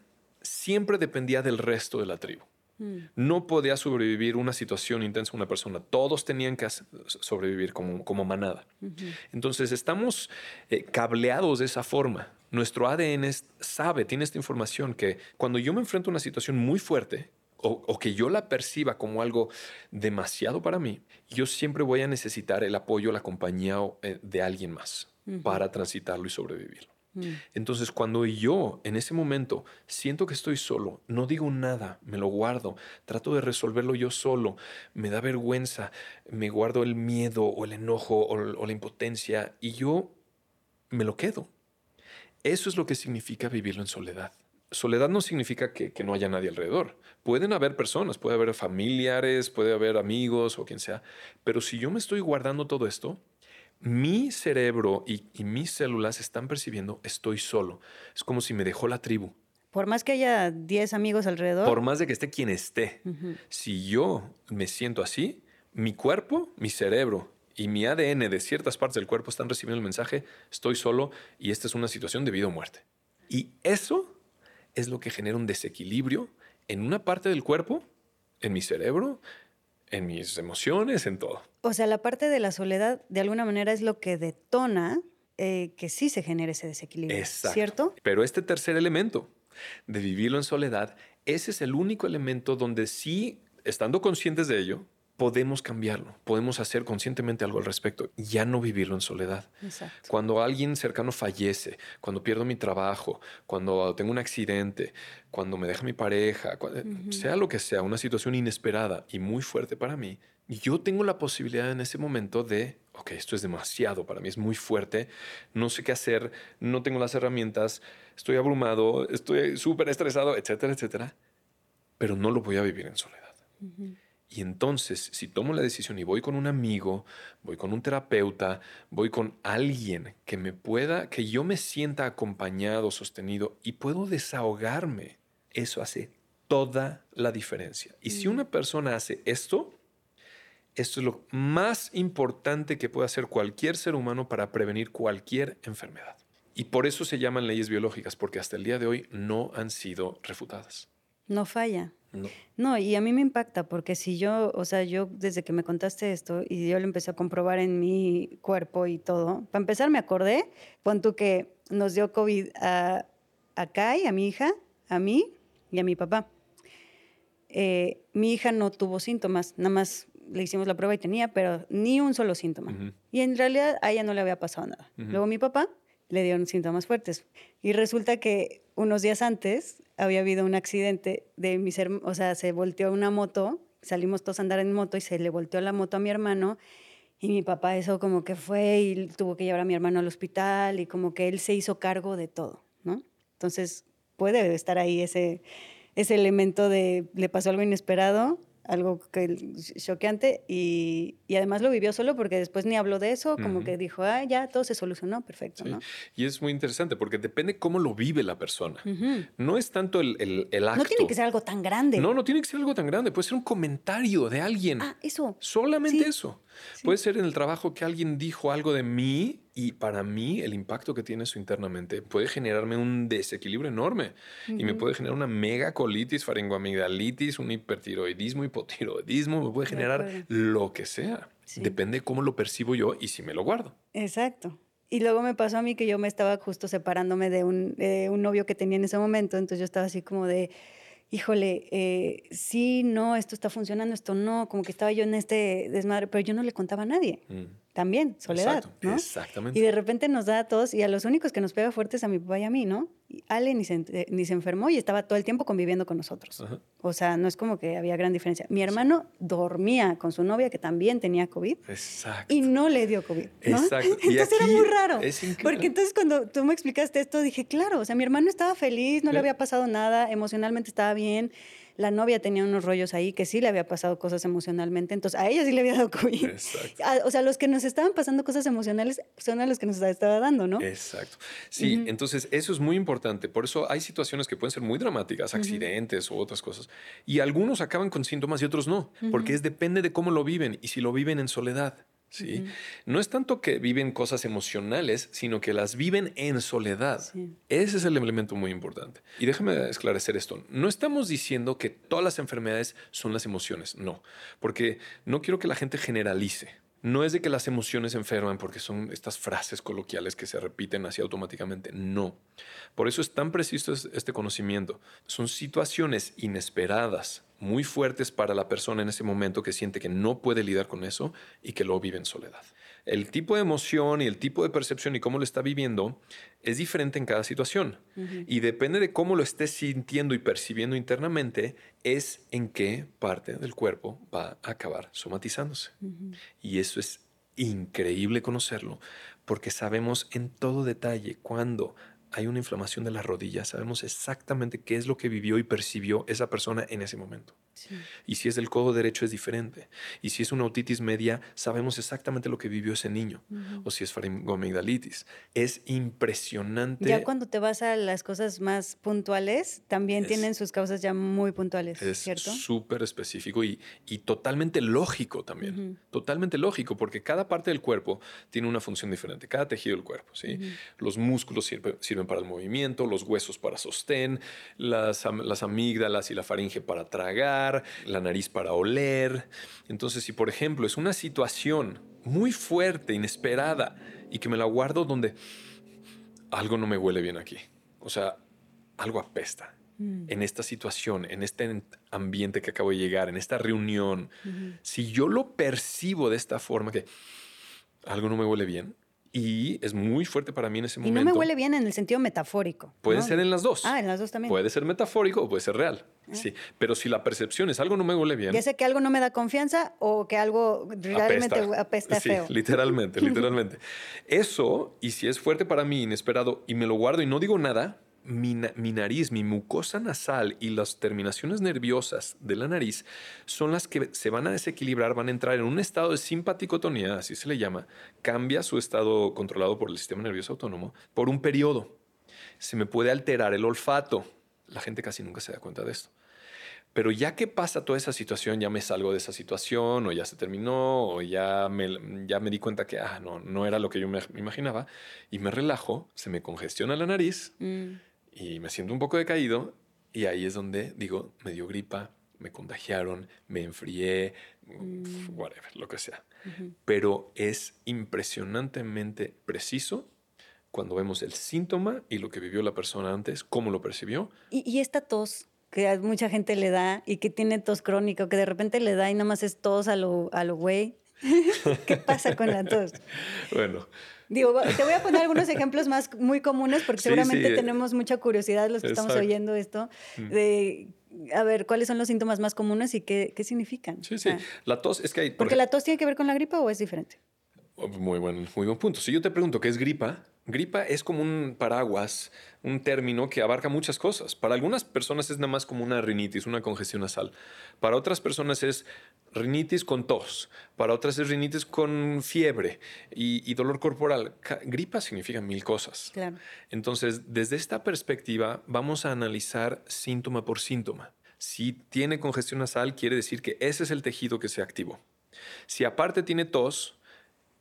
[SPEAKER 2] siempre dependía del resto de la tribu. Mm. No podía sobrevivir una situación intensa una persona. Todos tenían que sobrevivir como, como manada. Entonces estamos eh, cableados de esa forma. Nuestro ADN sabe, tiene esta información que cuando yo me enfrento a una situación muy fuerte, o, que yo la perciba como algo demasiado para mí, yo siempre voy a necesitar el apoyo, la compañía eh, de alguien más para transitarlo y sobrevivirlo. Entonces, cuando yo en ese momento siento que estoy solo, no digo nada, me lo guardo, trato de resolverlo yo solo, me da vergüenza, me guardo el miedo o el enojo o, la impotencia y yo me lo quedo. Eso es lo que significa vivirlo en soledad. Soledad no significa que, no haya nadie alrededor. Pueden haber personas, puede haber familiares, puede haber amigos o quien sea, pero si yo me estoy guardando todo esto, mi cerebro y, mis células están percibiendo estoy solo. Es como si me dejó la tribu.
[SPEAKER 3] Por más que haya 10 amigos alrededor.
[SPEAKER 2] Por más de que esté quien esté. Si yo me siento así, mi cuerpo, mi cerebro y mi ADN de ciertas partes del cuerpo están recibiendo el mensaje, estoy solo y esta es una situación de vida o muerte. Y eso es lo que genera un desequilibrio en una parte del cuerpo, en mi cerebro, en mis emociones, en todo.
[SPEAKER 3] O sea, la parte de la soledad, de alguna manera, es lo que detona eh, que sí se genere ese desequilibrio. Exacto. ¿Cierto?
[SPEAKER 2] Pero este tercer elemento de vivirlo en soledad, ese es el único elemento donde sí, estando conscientes de ello, podemos cambiarlo, podemos hacer conscientemente algo al respecto, ya no vivirlo en soledad. Exacto. Cuando alguien cercano fallece, cuando pierdo mi trabajo, cuando tengo un accidente, cuando me deja mi pareja, sea lo que sea, una situación inesperada y muy fuerte para mí, yo tengo la posibilidad en ese momento de, ok, esto es demasiado para mí, es muy fuerte, no sé qué hacer, no tengo las herramientas, estoy abrumado, estoy súper estresado, etcétera, etcétera, pero no lo voy a vivir en soledad. Y entonces, si tomo la decisión y voy con un amigo, voy con un terapeuta, voy con alguien que me pueda, que yo me sienta acompañado, sostenido y puedo desahogarme, eso hace toda la diferencia. Y si mm. una persona hace esto, esto es lo más importante que puede hacer cualquier ser humano para prevenir cualquier enfermedad. Y por eso se llaman leyes biológicas, porque hasta el día de hoy no han sido refutadas.
[SPEAKER 3] No falla. No. y a mí me impacta porque si yo, o sea, yo desde que me contaste esto y yo lo empecé a comprobar en mi cuerpo y todo, para empezar me acordé, pon tú que nos dio COVID a, a Kai, a mi hija, a mí y a mi papá. Eh, mi hija no tuvo síntomas, nada más le hicimos la prueba y tenía, pero ni un solo síntoma. Y en realidad a ella no le había pasado nada. Luego mi papá le dieron síntomas fuertes. Y resulta que unos días antes había habido un accidente de mis o sea, se volteó una moto, salimos todos a andar en moto y se le volteó la moto a mi hermano y mi papá eso como que fue y tuvo que llevar a mi hermano al hospital y como que él se hizo cargo de todo, ¿no? Entonces puede estar ahí ese, ese elemento de le pasó algo inesperado algo que choqueante y, y, además lo vivió solo porque después ni habló de eso, como que dijo, ah, ya todo se solucionó, perfecto. ¿no?
[SPEAKER 2] Y es muy interesante porque depende cómo lo vive la persona. No es tanto el, el, el, acto.
[SPEAKER 3] No tiene que ser algo tan grande.
[SPEAKER 2] No, no tiene que ser algo tan grande, puede ser un comentario de alguien.
[SPEAKER 3] Ah, eso.
[SPEAKER 2] Solamente eso. Puede ser en el trabajo que alguien dijo algo de mí y para mí el impacto que tiene eso internamente puede generarme un desequilibrio enorme y me puede generar una megacolitis, faringoamigdalitis, un hipertiroidismo, hipotiroidismo, me puede generar lo que sea. Depende de cómo lo percibo yo y si me lo guardo.
[SPEAKER 3] Exacto. Y luego me pasó a mí que yo me estaba justo separándome de un, de un novio que tenía en ese momento, entonces yo estaba así como de híjole, eh, sí, no, esto está funcionando, esto no, como que estaba yo en este desmadre, pero yo no le contaba a nadie. Mm. También, soledad, ¿no?
[SPEAKER 2] Exactamente.
[SPEAKER 3] Y de repente nos da a todos, y a los únicos que nos pega fuertes a mi papá y a mí, ¿no? Ale ni se, eh, ni se enfermó y estaba todo el tiempo conviviendo con nosotros. O sea, no es como que había gran diferencia. Mi hermano dormía con su novia que también tenía COVID.
[SPEAKER 2] Exacto.
[SPEAKER 3] Y no le dio COVID. ¿no?
[SPEAKER 2] Exacto.
[SPEAKER 3] entonces era muy raro. porque entonces cuando tú me explicaste esto, dije, claro, o sea, mi hermano estaba feliz, no le había pasado nada, emocionalmente estaba bien la novia tenía unos rollos ahí que sí le había pasado cosas emocionalmente, entonces a ella sí le había dado COVID. Exacto. o sea, los que nos estaban pasando cosas emocionales son a los que nos estaba dando, ¿no?
[SPEAKER 2] Exacto. Sí, entonces eso es muy importante. Por eso hay situaciones que pueden ser muy dramáticas, accidentes u otras cosas, y algunos acaban con síntomas y otros no, porque es depende de cómo lo viven y si lo viven en soledad. ¿Sí? No es tanto que viven cosas emocionales, sino que las viven en soledad. Ese es el elemento muy importante. Y déjame esclarecer esto. No estamos diciendo que todas las enfermedades son las emociones, no, porque no quiero que la gente generalice. No es de que las emociones enferman porque son estas frases coloquiales que se repiten así automáticamente. No. Por eso es tan preciso este conocimiento. Son situaciones inesperadas, muy fuertes para la persona en ese momento que siente que no puede lidiar con eso y que lo vive en soledad. El tipo de emoción y el tipo de percepción y cómo lo está viviendo es diferente en cada situación. Y depende de cómo lo esté sintiendo y percibiendo internamente, es en qué parte del cuerpo va a acabar somatizándose. Y eso es increíble conocerlo, porque sabemos en todo detalle cuándo hay una inflamación de la rodilla, sabemos exactamente qué es lo que vivió y percibió esa persona en ese momento. Y si es del codo derecho es diferente. Y si es una otitis media, sabemos exactamente lo que vivió ese niño. O si es faringomigdalitis. Es impresionante.
[SPEAKER 3] Ya cuando te vas a las cosas más puntuales, también tienen sus causas ya muy puntuales, es ¿cierto?
[SPEAKER 2] súper específico y, y, totalmente lógico también. Totalmente lógico, porque cada parte del cuerpo tiene una función diferente. Cada tejido del cuerpo, ¿sí? Los músculos sirven para el movimiento, los huesos para sostén, las, las amígdalas y la faringe para tragar la nariz para oler. Entonces, si por ejemplo es una situación muy fuerte, inesperada, y que me la guardo donde algo no me huele bien aquí, o sea, algo apesta. Mm. En esta situación, en este ambiente que acabo de llegar, en esta reunión, si yo lo percibo de esta forma, que algo no me huele bien, y es muy fuerte para mí en ese momento.
[SPEAKER 3] Y no me huele bien en el sentido metafórico.
[SPEAKER 2] Puede ser en las dos.
[SPEAKER 3] Ah, en las dos también.
[SPEAKER 2] Puede ser metafórico o puede ser real. Ah. Sí. Pero si la percepción es algo no me huele bien.
[SPEAKER 3] Ya sé que algo no me da confianza o que algo realmente apesta,
[SPEAKER 2] sí,
[SPEAKER 3] feo.
[SPEAKER 2] Literalmente, literalmente. Eso, y si es fuerte para mí, inesperado, y me lo guardo y no digo nada, mi, nariz, mi mucosa nasal y las terminaciones nerviosas de la nariz son las que se van a desequilibrar, van a entrar en un estado de simpaticotonía, así se le llama, cambia su estado controlado por el sistema nervioso autónomo por un periodo. Se me puede alterar el olfato. La gente casi nunca se da cuenta de esto. Pero ya que pasa toda esa situación, ya me salgo de esa situación, o ya se terminó, o ya me, ya me di cuenta que ah, no, no era lo que yo me imaginaba, y me relajo, se me congestiona la nariz, mm y me siento un poco decaído y ahí es donde digo, me dio gripa, me contagiaron, me enfrié, mm. whatever, lo que sea. Pero es impresionantemente preciso cuando vemos el síntoma y lo que vivió la persona antes, cómo lo percibió.
[SPEAKER 3] Y, y esta tos que a mucha gente le da y que tiene tos crónica, que de repente le da y nada más es tos a lo, a lo güey ¿Qué pasa con la tos?
[SPEAKER 2] Bueno.
[SPEAKER 3] Digo, te voy a poner algunos ejemplos más muy comunes porque seguramente tenemos mucha curiosidad los que estamos oyendo esto mm. de a ver cuáles son los síntomas más comunes y qué, qué significan.
[SPEAKER 2] Sí, sí. la tos es que hay...
[SPEAKER 3] Porque la tos tiene que ver con la gripa o es diferente.
[SPEAKER 2] Oh, muy buen, muy buen punto. Si yo te pregunto qué es gripa, gripa es como un paraguas, un término que abarca muchas cosas. Para algunas personas es nada más como una rinitis, una congestión nasal. Para otras personas es rinitis con tos. Para otras es rinitis con fiebre y, dolor corporal. Gripa significa mil cosas. Entonces, desde esta perspectiva, vamos a analizar síntoma por síntoma. Si tiene congestión nasal, quiere decir que ese es el tejido que se activó. Si aparte tiene tos,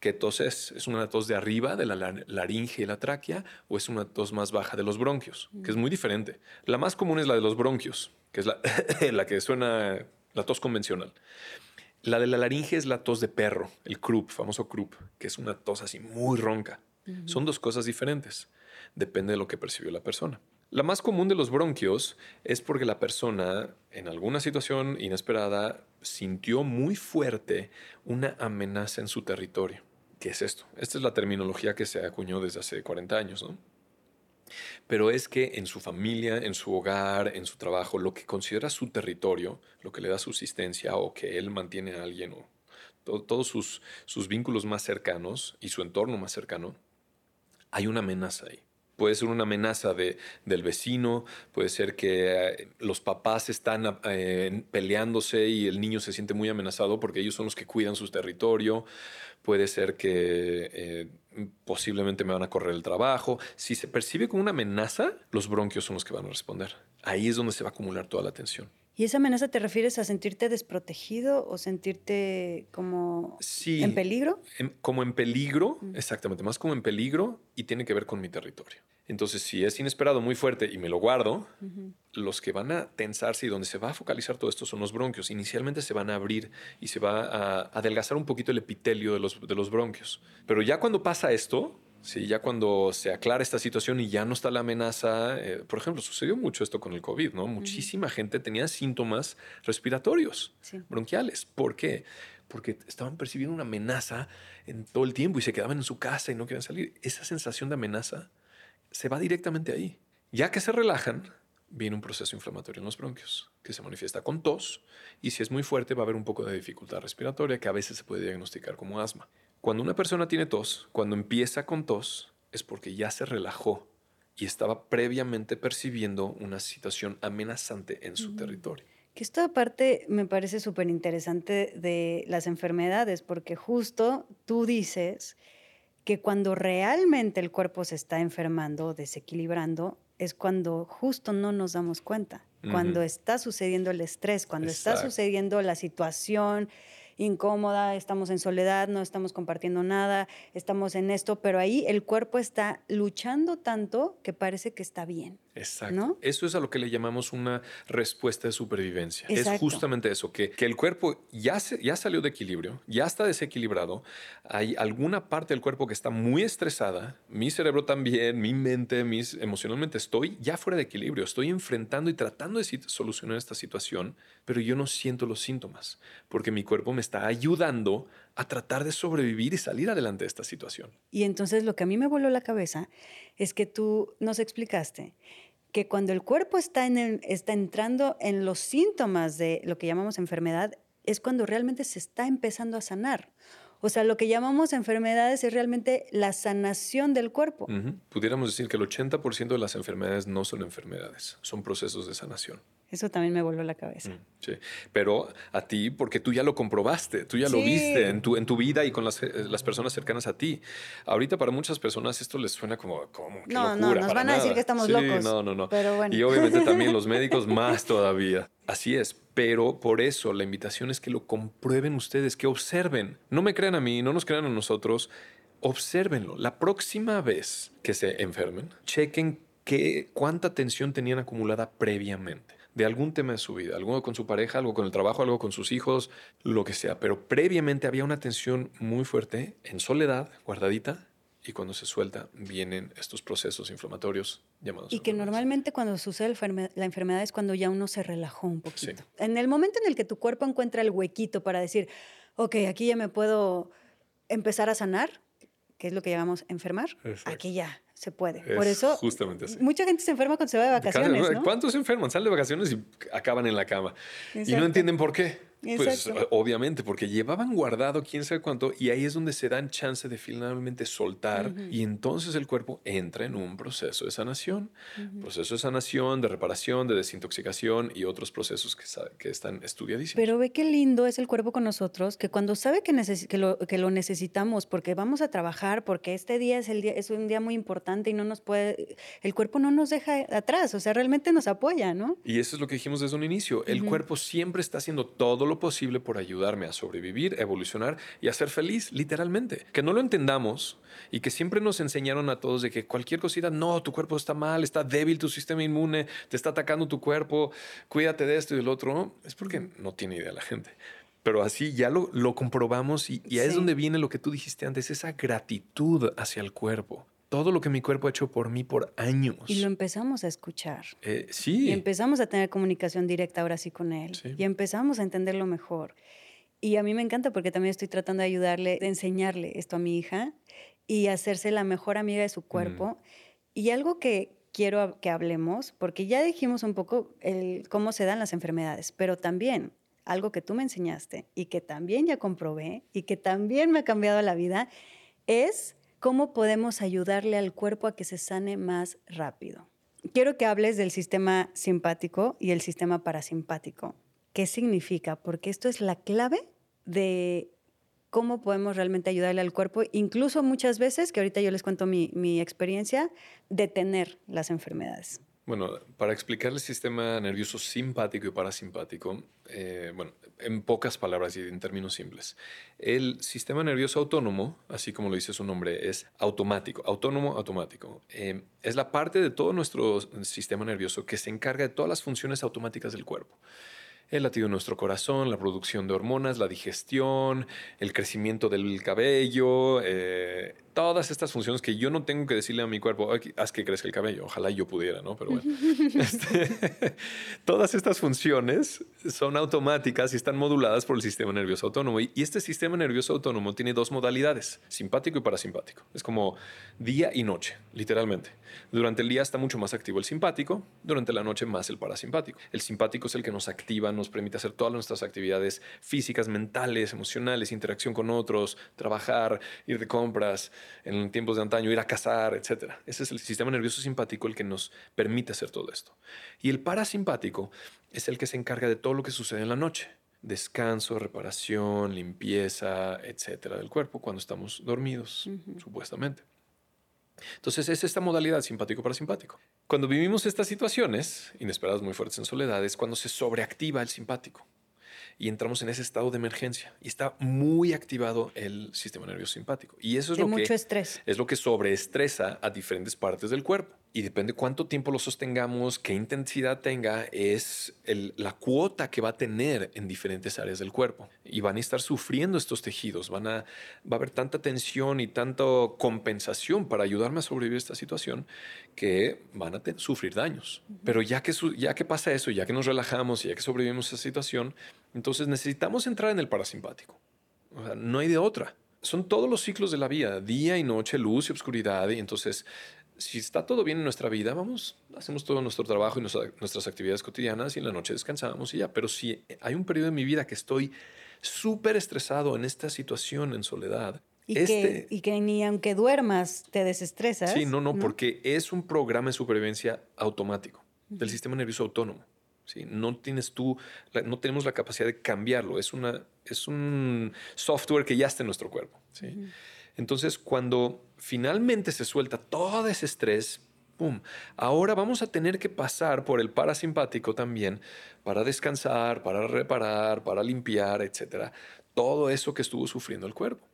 [SPEAKER 2] ¿Qué tos es? ¿Es una tos de arriba de la laringe y la tráquea o es una tos más baja de los bronquios? Que es muy diferente. La más común es la de los bronquios, que es la, la que suena la tos convencional. La de la laringe es la tos de perro, el croup, famoso croup, que es una tos así muy ronca. Son dos cosas diferentes. Depende de lo que percibió la persona. La más común de los bronquios es porque la persona, en alguna situación inesperada, sintió muy fuerte una amenaza en su territorio. ¿Qué es esto? Esta es la terminología que se acuñó desde hace 40 años, ¿no? Pero es que en su familia, en su hogar, en su trabajo, lo que considera su territorio, lo que le da subsistencia o que él mantiene a alguien o todos sus, sus vínculos más cercanos y su entorno más cercano, hay una amenaza ahí. Puede ser una amenaza de, del vecino, puede ser que eh, los papás están eh, peleándose y el niño se siente muy amenazado porque ellos son los que cuidan su territorio, puede ser que eh, posiblemente me van a correr el trabajo. Si se percibe como una amenaza, los bronquios son los que van a responder. Ahí es donde se va a acumular toda la tensión.
[SPEAKER 3] ¿Y esa amenaza te refieres a sentirte desprotegido o sentirte como en peligro?
[SPEAKER 2] como en peligro, exactamente, más como en peligro y tiene que ver con mi territorio. Entonces, si es inesperado, muy fuerte y me lo guardo, los que van a tensarse y donde se va a focalizar todo esto son los bronquios. Inicialmente se van a abrir y se va a adelgazar un poquito el epitelio de los, de los bronquios. Pero ya cuando pasa esto, Sí, ya cuando se aclara esta situación y ya no está la amenaza, eh, por ejemplo, sucedió mucho esto con el COVID, ¿no? Muchísima gente tenía síntomas respiratorios, bronquiales. ¿Por qué? Porque estaban percibiendo una amenaza en todo el tiempo y se quedaban en su casa y no querían salir. Esa sensación de amenaza se va directamente ahí. Ya que se relajan, viene un proceso inflamatorio en los bronquios, que se manifiesta con tos y si es muy fuerte va a haber un poco de dificultad respiratoria que a veces se puede diagnosticar como asma. Cuando una persona tiene tos, cuando empieza con tos, es porque ya se relajó y estaba previamente percibiendo una situación amenazante en su territorio.
[SPEAKER 3] Que esta parte me parece súper interesante de las enfermedades, porque justo tú dices que cuando realmente el cuerpo se está enfermando, desequilibrando, es cuando justo no nos damos cuenta, cuando está sucediendo el estrés, cuando está sucediendo la situación incómoda, estamos en soledad, no estamos compartiendo nada, estamos en esto, pero ahí el cuerpo está luchando tanto que parece que está bien.
[SPEAKER 2] Exacto. Eso es a lo que le llamamos una respuesta de supervivencia. Es justamente eso, que, que el cuerpo ya, se, ya salió de equilibrio, ya está desequilibrado, hay alguna parte del cuerpo que está muy estresada, mi cerebro también, mi mente, mis, emocionalmente estoy ya fuera de equilibrio, estoy enfrentando y tratando de solucionar esta situación, pero yo no siento los síntomas, porque mi cuerpo me está ayudando a tratar de sobrevivir y salir adelante de esta situación.
[SPEAKER 3] Y entonces lo que a mí me voló la cabeza es que tú nos explicaste que cuando el cuerpo está, en está entrando en los síntomas de lo que llamamos enfermedad, es cuando realmente se está empezando a sanar. O sea, lo que llamamos enfermedades es realmente la sanación del cuerpo.
[SPEAKER 2] Pudiéramos decir que el 80% de las enfermedades no son enfermedades, son procesos de sanación.
[SPEAKER 3] Eso también me voló la cabeza. Mm,
[SPEAKER 2] sí, pero a ti, porque tú ya lo comprobaste, tú ya lo viste en tu, en tu vida y con las, eh, las, personas cercanas a ti. Ahorita para muchas personas esto les suena como, como qué
[SPEAKER 3] no,
[SPEAKER 2] locura.
[SPEAKER 3] No, nos van a decir que estamos locos.
[SPEAKER 2] No, no, no.
[SPEAKER 3] Pero bueno.
[SPEAKER 2] Y obviamente también los médicos más todavía. Así es, pero por eso la invitación es que lo comprueben ustedes, que observen. No me crean a mí, no nos crean a nosotros. Obsérvenlo. La próxima vez que se enfermen, chequen qué, cuánta tensión tenían acumulada previamente de algún tema de su vida, algo con su pareja, algo con el trabajo, algo con sus hijos, lo que sea. Pero previamente había una tensión muy fuerte en soledad, guardadita, y cuando se suelta vienen estos procesos inflamatorios llamados.
[SPEAKER 3] Y que normalmente cuando sucede la enfermedad es cuando ya uno se relajó un poquito. En el momento en el que tu cuerpo encuentra el huequito para decir, ok, aquí ya me puedo empezar a sanar, que es lo que llamamos enfermar, aquí ya se puede. Por eso,
[SPEAKER 2] justamente
[SPEAKER 3] mucha gente se enferma cuando se va de vacaciones. ¿no?
[SPEAKER 2] ¿Cuántos se enferman? Salen de vacaciones y acaban en la cama. Y no entienden por qué. Pues obviamente, porque llevaban guardado quién sabe cuánto y ahí es donde se dan chance de finalmente soltar y entonces el cuerpo entra en un proceso de sanación, proceso de sanación, de reparación, de desintoxicación y otros procesos que, que, están estudiadísimos.
[SPEAKER 3] Pero ve qué lindo es el cuerpo con nosotros, que cuando sabe que, que, lo, que lo necesitamos porque vamos a trabajar, porque este día es, el día, es un día muy importante y no nos puede, el cuerpo no nos deja atrás, o sea, realmente nos apoya, ¿no?
[SPEAKER 2] Y eso es lo que dijimos desde un inicio, el cuerpo siempre está haciendo todo lo posible por ayudarme a sobrevivir, evolucionar y a ser feliz, literalmente. Que no lo entendamos y que siempre nos enseñaron a todos de que cualquier cosita, no, tu cuerpo está mal, está débil tu sistema inmune, te está atacando tu cuerpo, cuídate de esto y del otro, es porque no tiene idea la gente. Pero así ya lo, lo comprobamos y, y ahí es donde viene lo que tú dijiste antes, esa gratitud hacia el cuerpo todo lo que mi cuerpo ha hecho por mí por años.
[SPEAKER 3] Y lo empezamos a escuchar.
[SPEAKER 2] Eh, sí.
[SPEAKER 3] Y empezamos a tener comunicación directa ahora sí con él. Y empezamos a entenderlo mejor. Y a mí me encanta porque también estoy tratando de ayudarle, de enseñarle esto a mi hija y hacerse la mejor amiga de su cuerpo. Y algo que quiero que hablemos, porque ya dijimos un poco el, cómo se dan las enfermedades, pero también algo que tú me enseñaste y que también ya comprobé y que también me ha cambiado la vida, es ¿Cómo podemos ayudarle al cuerpo a que se sane más rápido? Quiero que hables del sistema simpático y el sistema parasimpático. ¿Qué significa? Porque esto es la clave de cómo podemos realmente ayudarle al cuerpo, incluso muchas veces, que ahorita yo les cuento mi, mi experiencia, detener las enfermedades.
[SPEAKER 2] Bueno, para explicar el sistema nervioso simpático y parasimpático, eh, bueno, en pocas palabras y en términos simples, el sistema nervioso autónomo, así como lo dice su nombre, es automático, autónomo automático. Eh, es la parte de todo nuestro sistema nervioso que se encarga de todas las funciones automáticas del cuerpo el latido de nuestro corazón, la producción de hormonas, la digestión, el crecimiento del cabello, eh, todas estas funciones que yo no tengo que decirle a mi cuerpo, haz que crezca el cabello, ojalá yo pudiera, ¿no? Pero bueno, este, todas estas funciones son automáticas y están moduladas por el sistema nervioso autónomo. Y, este sistema nervioso autónomo tiene dos modalidades, simpático y parasimpático. Es como día y noche, literalmente. Durante el día está mucho más activo el simpático, durante la noche más el parasimpático. El simpático es el que nos activa, nos permite hacer todas nuestras actividades físicas, mentales, emocionales, interacción con otros, trabajar, ir de compras, en tiempos de antaño, ir a cazar, etc. Ese es el sistema nervioso simpático el que nos permite hacer todo esto. Y el parasimpático es el que se encarga de todo lo que sucede en la noche. Descanso, reparación, limpieza, etcétera, del cuerpo cuando estamos dormidos, supuestamente. Entonces es esta modalidad simpático-parasimpático. Cuando vivimos estas situaciones inesperadas muy fuertes en soledad es cuando se sobreactiva el simpático y entramos en ese estado de emergencia y está muy activado el sistema nervioso simpático. Y eso es lo
[SPEAKER 3] mucho
[SPEAKER 2] que
[SPEAKER 3] estrés.
[SPEAKER 2] es lo que sobreestresa a diferentes partes del cuerpo. Y depende cuánto tiempo lo sostengamos, qué intensidad tenga, es la cuota que va a tener en diferentes áreas del cuerpo. Y van a estar sufriendo estos tejidos, van a, va a haber tanta tensión y tanta compensación para ayudarme a sobrevivir a esta situación que van a sufrir daños. Pero ya que, ya que pasa eso, ya que nos relajamos y ya que sobrevivimos a esa situación, entonces necesitamos entrar en el parasimpático. no hay de otra. Son todos los ciclos de la vida, día y noche, luz y oscuridad. Y entonces, si está todo bien en nuestra vida, vamos, hacemos todo nuestro trabajo y nuestras actividades cotidianas y en la noche descansamos y ya. Pero si hay un periodo en mi vida que estoy súper estresado en esta situación en soledad,
[SPEAKER 3] y, este, que, y que ni aunque duermas te desestresas.
[SPEAKER 2] Sí, no, no, porque es un programa de supervivencia automático del sistema nervioso autónomo. No tienes tú, no tenemos la capacidad de cambiarlo. Es, una, es un software que ya está en nuestro cuerpo. ¿sí? Entonces, cuando finalmente se suelta todo ese estrés, ¡pum! Ahora vamos a tener que pasar por el parasimpático también para descansar, para reparar, para limpiar, etcétera. Todo eso que estuvo sufriendo el cuerpo.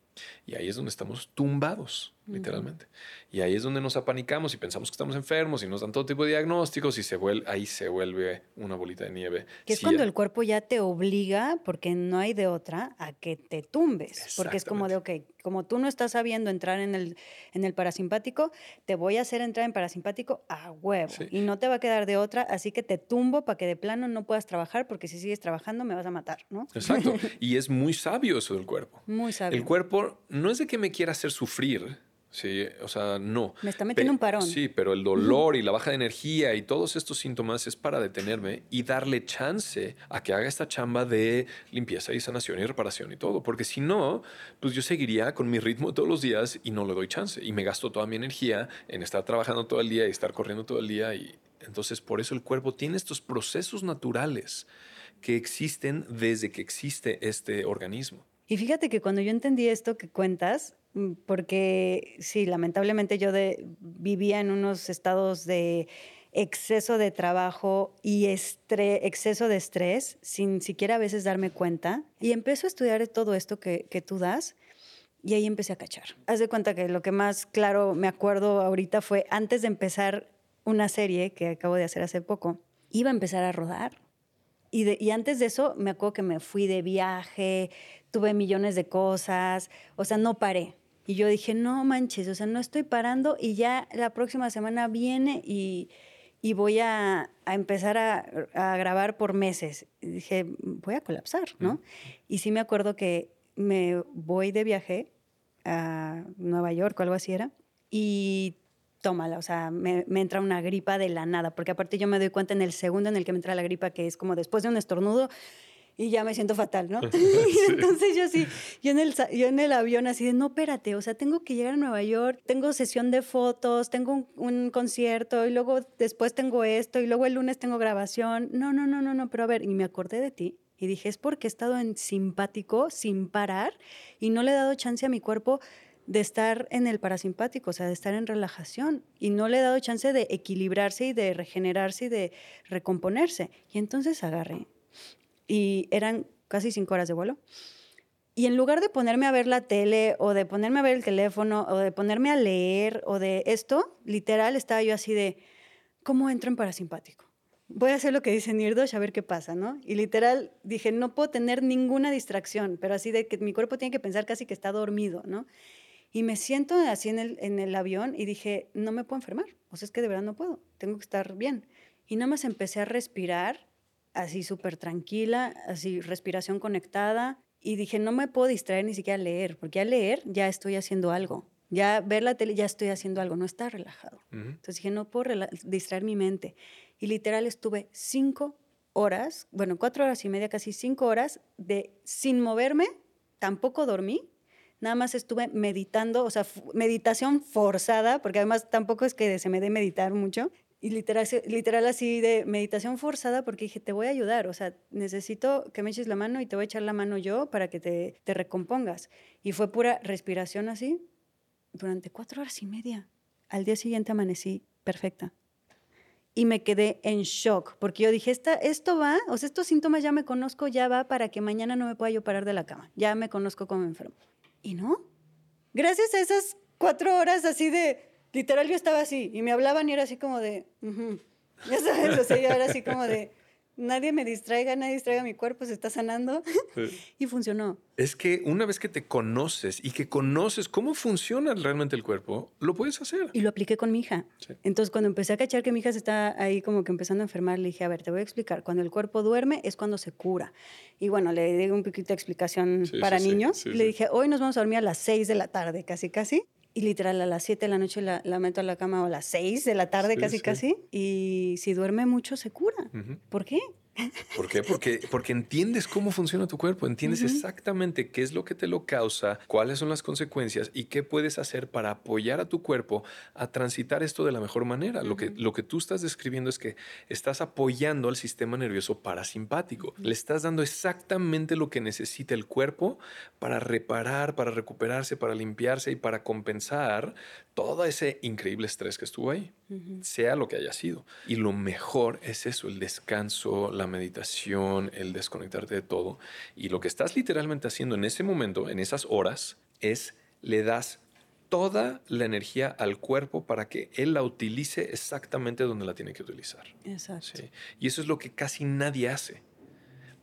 [SPEAKER 2] Y ahí es donde estamos tumbados. Literalmente. Y ahí es donde nos apanicamos y pensamos que estamos enfermos y nos dan todo tipo de diagnósticos y se vuelve, ahí se vuelve una bolita de nieve.
[SPEAKER 3] Que es cuando el cuerpo ya te obliga, porque no hay de otra, a que te tumbes. Porque es como de, ok, como tú no estás sabiendo entrar en el, en el parasimpático, te voy a hacer entrar en parasimpático a huevo. Y no te va a quedar de otra, así que te tumbo para que de plano no puedas trabajar, porque si sigues trabajando me vas a matar, ¿no?
[SPEAKER 2] Exacto. y es muy sabio eso del cuerpo.
[SPEAKER 3] Muy sabio.
[SPEAKER 2] El cuerpo no es de que me quiera hacer sufrir, Sí, o sea, no.
[SPEAKER 3] Me está metiendo un parón.
[SPEAKER 2] Sí, pero el dolor y la baja de energía y todos estos síntomas es para detenerme y darle chance a que haga esta chamba de limpieza y sanación y reparación y todo. Porque si no, pues yo seguiría con mi ritmo todos los días y no le doy chance. Y me gasto toda mi energía en estar trabajando todo el día y estar corriendo todo el día. Y entonces por eso el cuerpo tiene estos procesos naturales que existen desde que existe este organismo.
[SPEAKER 3] Y fíjate que cuando yo entendí esto que cuentas, porque sí, lamentablemente yo vivía en unos estados de exceso de trabajo y exceso de estrés, sin siquiera a veces darme cuenta. Y empecé a estudiar todo esto que, que tú das. Y ahí empecé a cachar. Haz de cuenta que lo que más claro me acuerdo ahorita fue antes de empezar una serie que acabo de hacer hace poco, iba a empezar a rodar. Y, y, antes de eso, me acuerdo que me fui de viaje, tuve millones de cosas, o sea, no paré. Y yo dije, no manches, o sea, no estoy parando y ya la próxima semana viene y, y voy a, a empezar a, a, grabar por meses. Y dije, voy a colapsar, ¿no? Y sí me acuerdo que me voy de viaje a Nueva York o algo así era, y tómala, o sea, me, me, entra una gripa de la nada, porque aparte yo me doy cuenta en el segundo en el que me entra la gripa, que es como después de un estornudo, y ya me siento fatal, ¿no? y entonces yo sí, yo en, el, yo en el avión así de, no, espérate, o sea, tengo que llegar a Nueva York, tengo sesión de fotos, tengo un, un, concierto y luego después tengo esto y luego el lunes tengo grabación. No, no, no, no, no, pero a ver, y me acordé de ti y dije, es porque he estado en simpático sin parar y no le he dado chance a mi cuerpo de estar en el parasimpático, o sea, de estar en relajación. Y no le he dado chance de equilibrarse y de regenerarse y de recomponerse. Y entonces agarré y eran casi cinco horas de vuelo. Y en lugar de ponerme a ver la tele o de ponerme a ver el teléfono o de ponerme a leer o de esto, literal estaba yo así de, ¿cómo entro en parasimpático? Voy a hacer lo que dice Nirdosh a ver qué pasa, ¿no? Y literal dije, no puedo tener ninguna distracción, pero así de que mi cuerpo tiene que pensar casi que está dormido, ¿no? Y me siento así en el, en el avión y dije, no me puedo enfermar, o sea, es que de verdad no puedo, tengo que estar bien. Y nada más empecé a respirar así súper tranquila, así respiración conectada. Y dije, no me puedo distraer ni siquiera a leer, porque al leer ya estoy haciendo algo. Ya ver la tele ya estoy haciendo algo, no está relajado. Entonces dije, no puedo distraer mi mente. Y literal estuve cinco horas, bueno, cuatro horas y media, casi cinco horas, de sin moverme, tampoco dormí, nada más estuve meditando, o sea, meditación forzada, porque además tampoco es que se me dé meditar mucho, y literal, literal así de meditación forzada porque dije, te voy a ayudar, o sea, necesito que me eches la mano y te voy a echar la mano yo para que te, te recompongas. Y fue pura respiración así durante cuatro horas y media. Al día siguiente amanecí perfecta. Y me quedé en shock, porque yo dije, Esta, esto va, o sea, estos síntomas ya me conozco, ya va para que mañana no me pueda yo parar de la cama. Ya me conozco como enfermo. Y no. Gracias a esas cuatro horas así de literal yo estaba así y me hablaban y era así como de, ya sabes, o sea, yo era así como de, nadie me distraiga, nadie distraiga mi cuerpo, se está sanando. y funcionó.
[SPEAKER 2] Es que una vez que te conoces y que conoces cómo funciona realmente el cuerpo, lo puedes hacer.
[SPEAKER 3] Y lo apliqué con mi hija. Entonces, cuando empecé a cachar que mi hija se está ahí como que empezando a enfermar, le dije, a ver, te voy a explicar. Cuando el cuerpo duerme es cuando se cura. Y bueno, le di un poquito de explicación para niños. le dije, hoy nos vamos a dormir a las 6 de la tarde, casi, casi. Y literal, a las 7 de la noche la, la, meto a la cama o a las 6 de la tarde, casi, casi. Y si duerme mucho, se cura. ¿Por qué?
[SPEAKER 2] ¿Por qué? Porque, porque entiendes cómo funciona tu cuerpo, entiendes exactamente qué es lo que te lo causa, cuáles son las consecuencias y qué puedes hacer para apoyar a tu cuerpo a transitar esto de la mejor manera. lo, que, lo que tú estás describiendo es que estás apoyando al sistema nervioso parasimpático. Le estás dando exactamente lo que necesita el cuerpo para reparar, para recuperarse, para limpiarse y para compensar todo ese increíble estrés que estuvo ahí, sea lo que haya sido. Y lo mejor es eso, el descanso, la meditación, el desconectarte de todo. Y lo que estás literalmente haciendo en ese momento, en esas horas, es le das toda la energía al cuerpo para que él la utilice exactamente donde la tiene que utilizar.
[SPEAKER 3] Exacto.
[SPEAKER 2] Y eso es lo que casi nadie hace.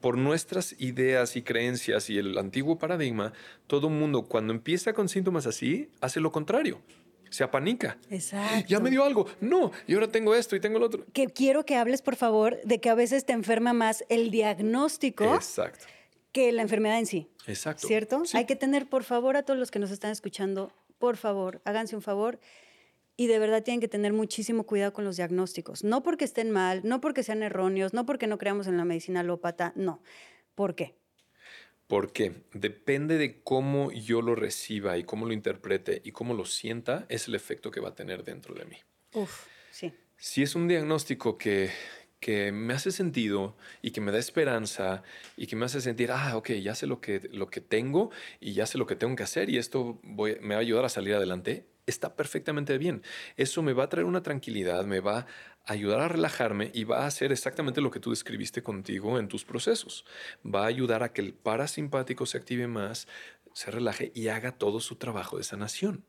[SPEAKER 2] Por nuestras ideas y creencias y el antiguo paradigma, todo mundo cuando empieza con síntomas así, hace lo contrario se apanica.
[SPEAKER 3] Exacto.
[SPEAKER 2] Ya me dio algo. No, y ahora tengo esto y tengo lo otro.
[SPEAKER 3] Que quiero que hables, por favor, de que a veces te enferma más el diagnóstico
[SPEAKER 2] Exacto.
[SPEAKER 3] que la enfermedad en sí.
[SPEAKER 2] Exacto.
[SPEAKER 3] ¿Cierto? Hay que tener, por favor, a todos los que nos están escuchando, por favor, háganse un favor. Y de verdad tienen que tener muchísimo cuidado con los diagnósticos. No porque estén mal, no porque sean erróneos, no porque no creamos en la medicina alópata, no. ¿Por qué?
[SPEAKER 2] Porque depende de cómo yo lo reciba y cómo lo interprete y cómo lo sienta, es el efecto que va a tener dentro de mí.
[SPEAKER 3] Uf, sí.
[SPEAKER 2] Si es un diagnóstico que, que me hace sentido y que me da esperanza y que me hace sentir, ah, ok, ya sé lo que, lo que tengo y ya sé lo que tengo que hacer y esto me va a ayudar a salir adelante, está perfectamente bien. Eso me va a traer una tranquilidad, me va a ayudar a relajarme y va a hacer exactamente lo que tú describiste contigo en tus procesos. Va a ayudar a que el parasimpático se active más, se relaje y haga todo su trabajo de sanación.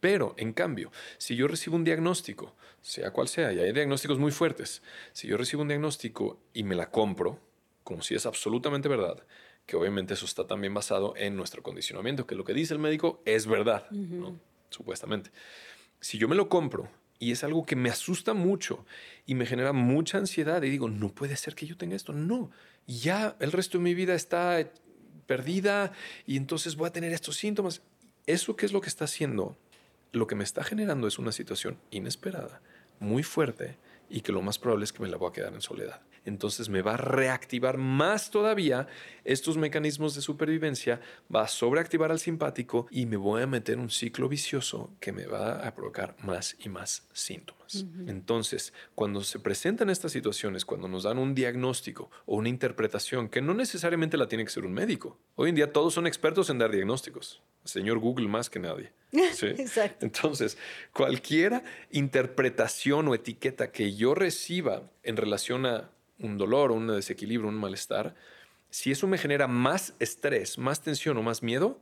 [SPEAKER 2] Pero, en cambio, si yo recibo un diagnóstico, sea cual sea, y hay diagnósticos muy fuertes, si yo recibo un diagnóstico y me la compro, como si es absolutamente verdad, que obviamente eso está también basado en nuestro condicionamiento, que lo que dice el médico es verdad, supuestamente. Si yo me lo compro y es algo que me asusta mucho y me genera mucha ansiedad y digo, no puede ser que yo tenga esto, no, ya el resto de mi vida está perdida y entonces voy a tener estos síntomas. ¿Eso qué es lo que está haciendo? Lo que me está generando es una situación inesperada, muy fuerte y que lo más probable es que me la voy a quedar en soledad entonces me va a reactivar más todavía estos mecanismos de supervivencia, va a sobreactivar al simpático y me voy a meter un ciclo vicioso que me va a provocar más y más síntomas. Entonces, cuando se presentan estas situaciones, cuando nos dan un diagnóstico o una interpretación, que no necesariamente la tiene que ser un médico, hoy en día todos son expertos en dar diagnósticos, señor Google más que nadie.
[SPEAKER 3] Exacto.
[SPEAKER 2] Entonces, cualquier interpretación o etiqueta que yo reciba en relación a un dolor o un desequilibrio, un malestar, si eso me genera más estrés, más tensión o más miedo,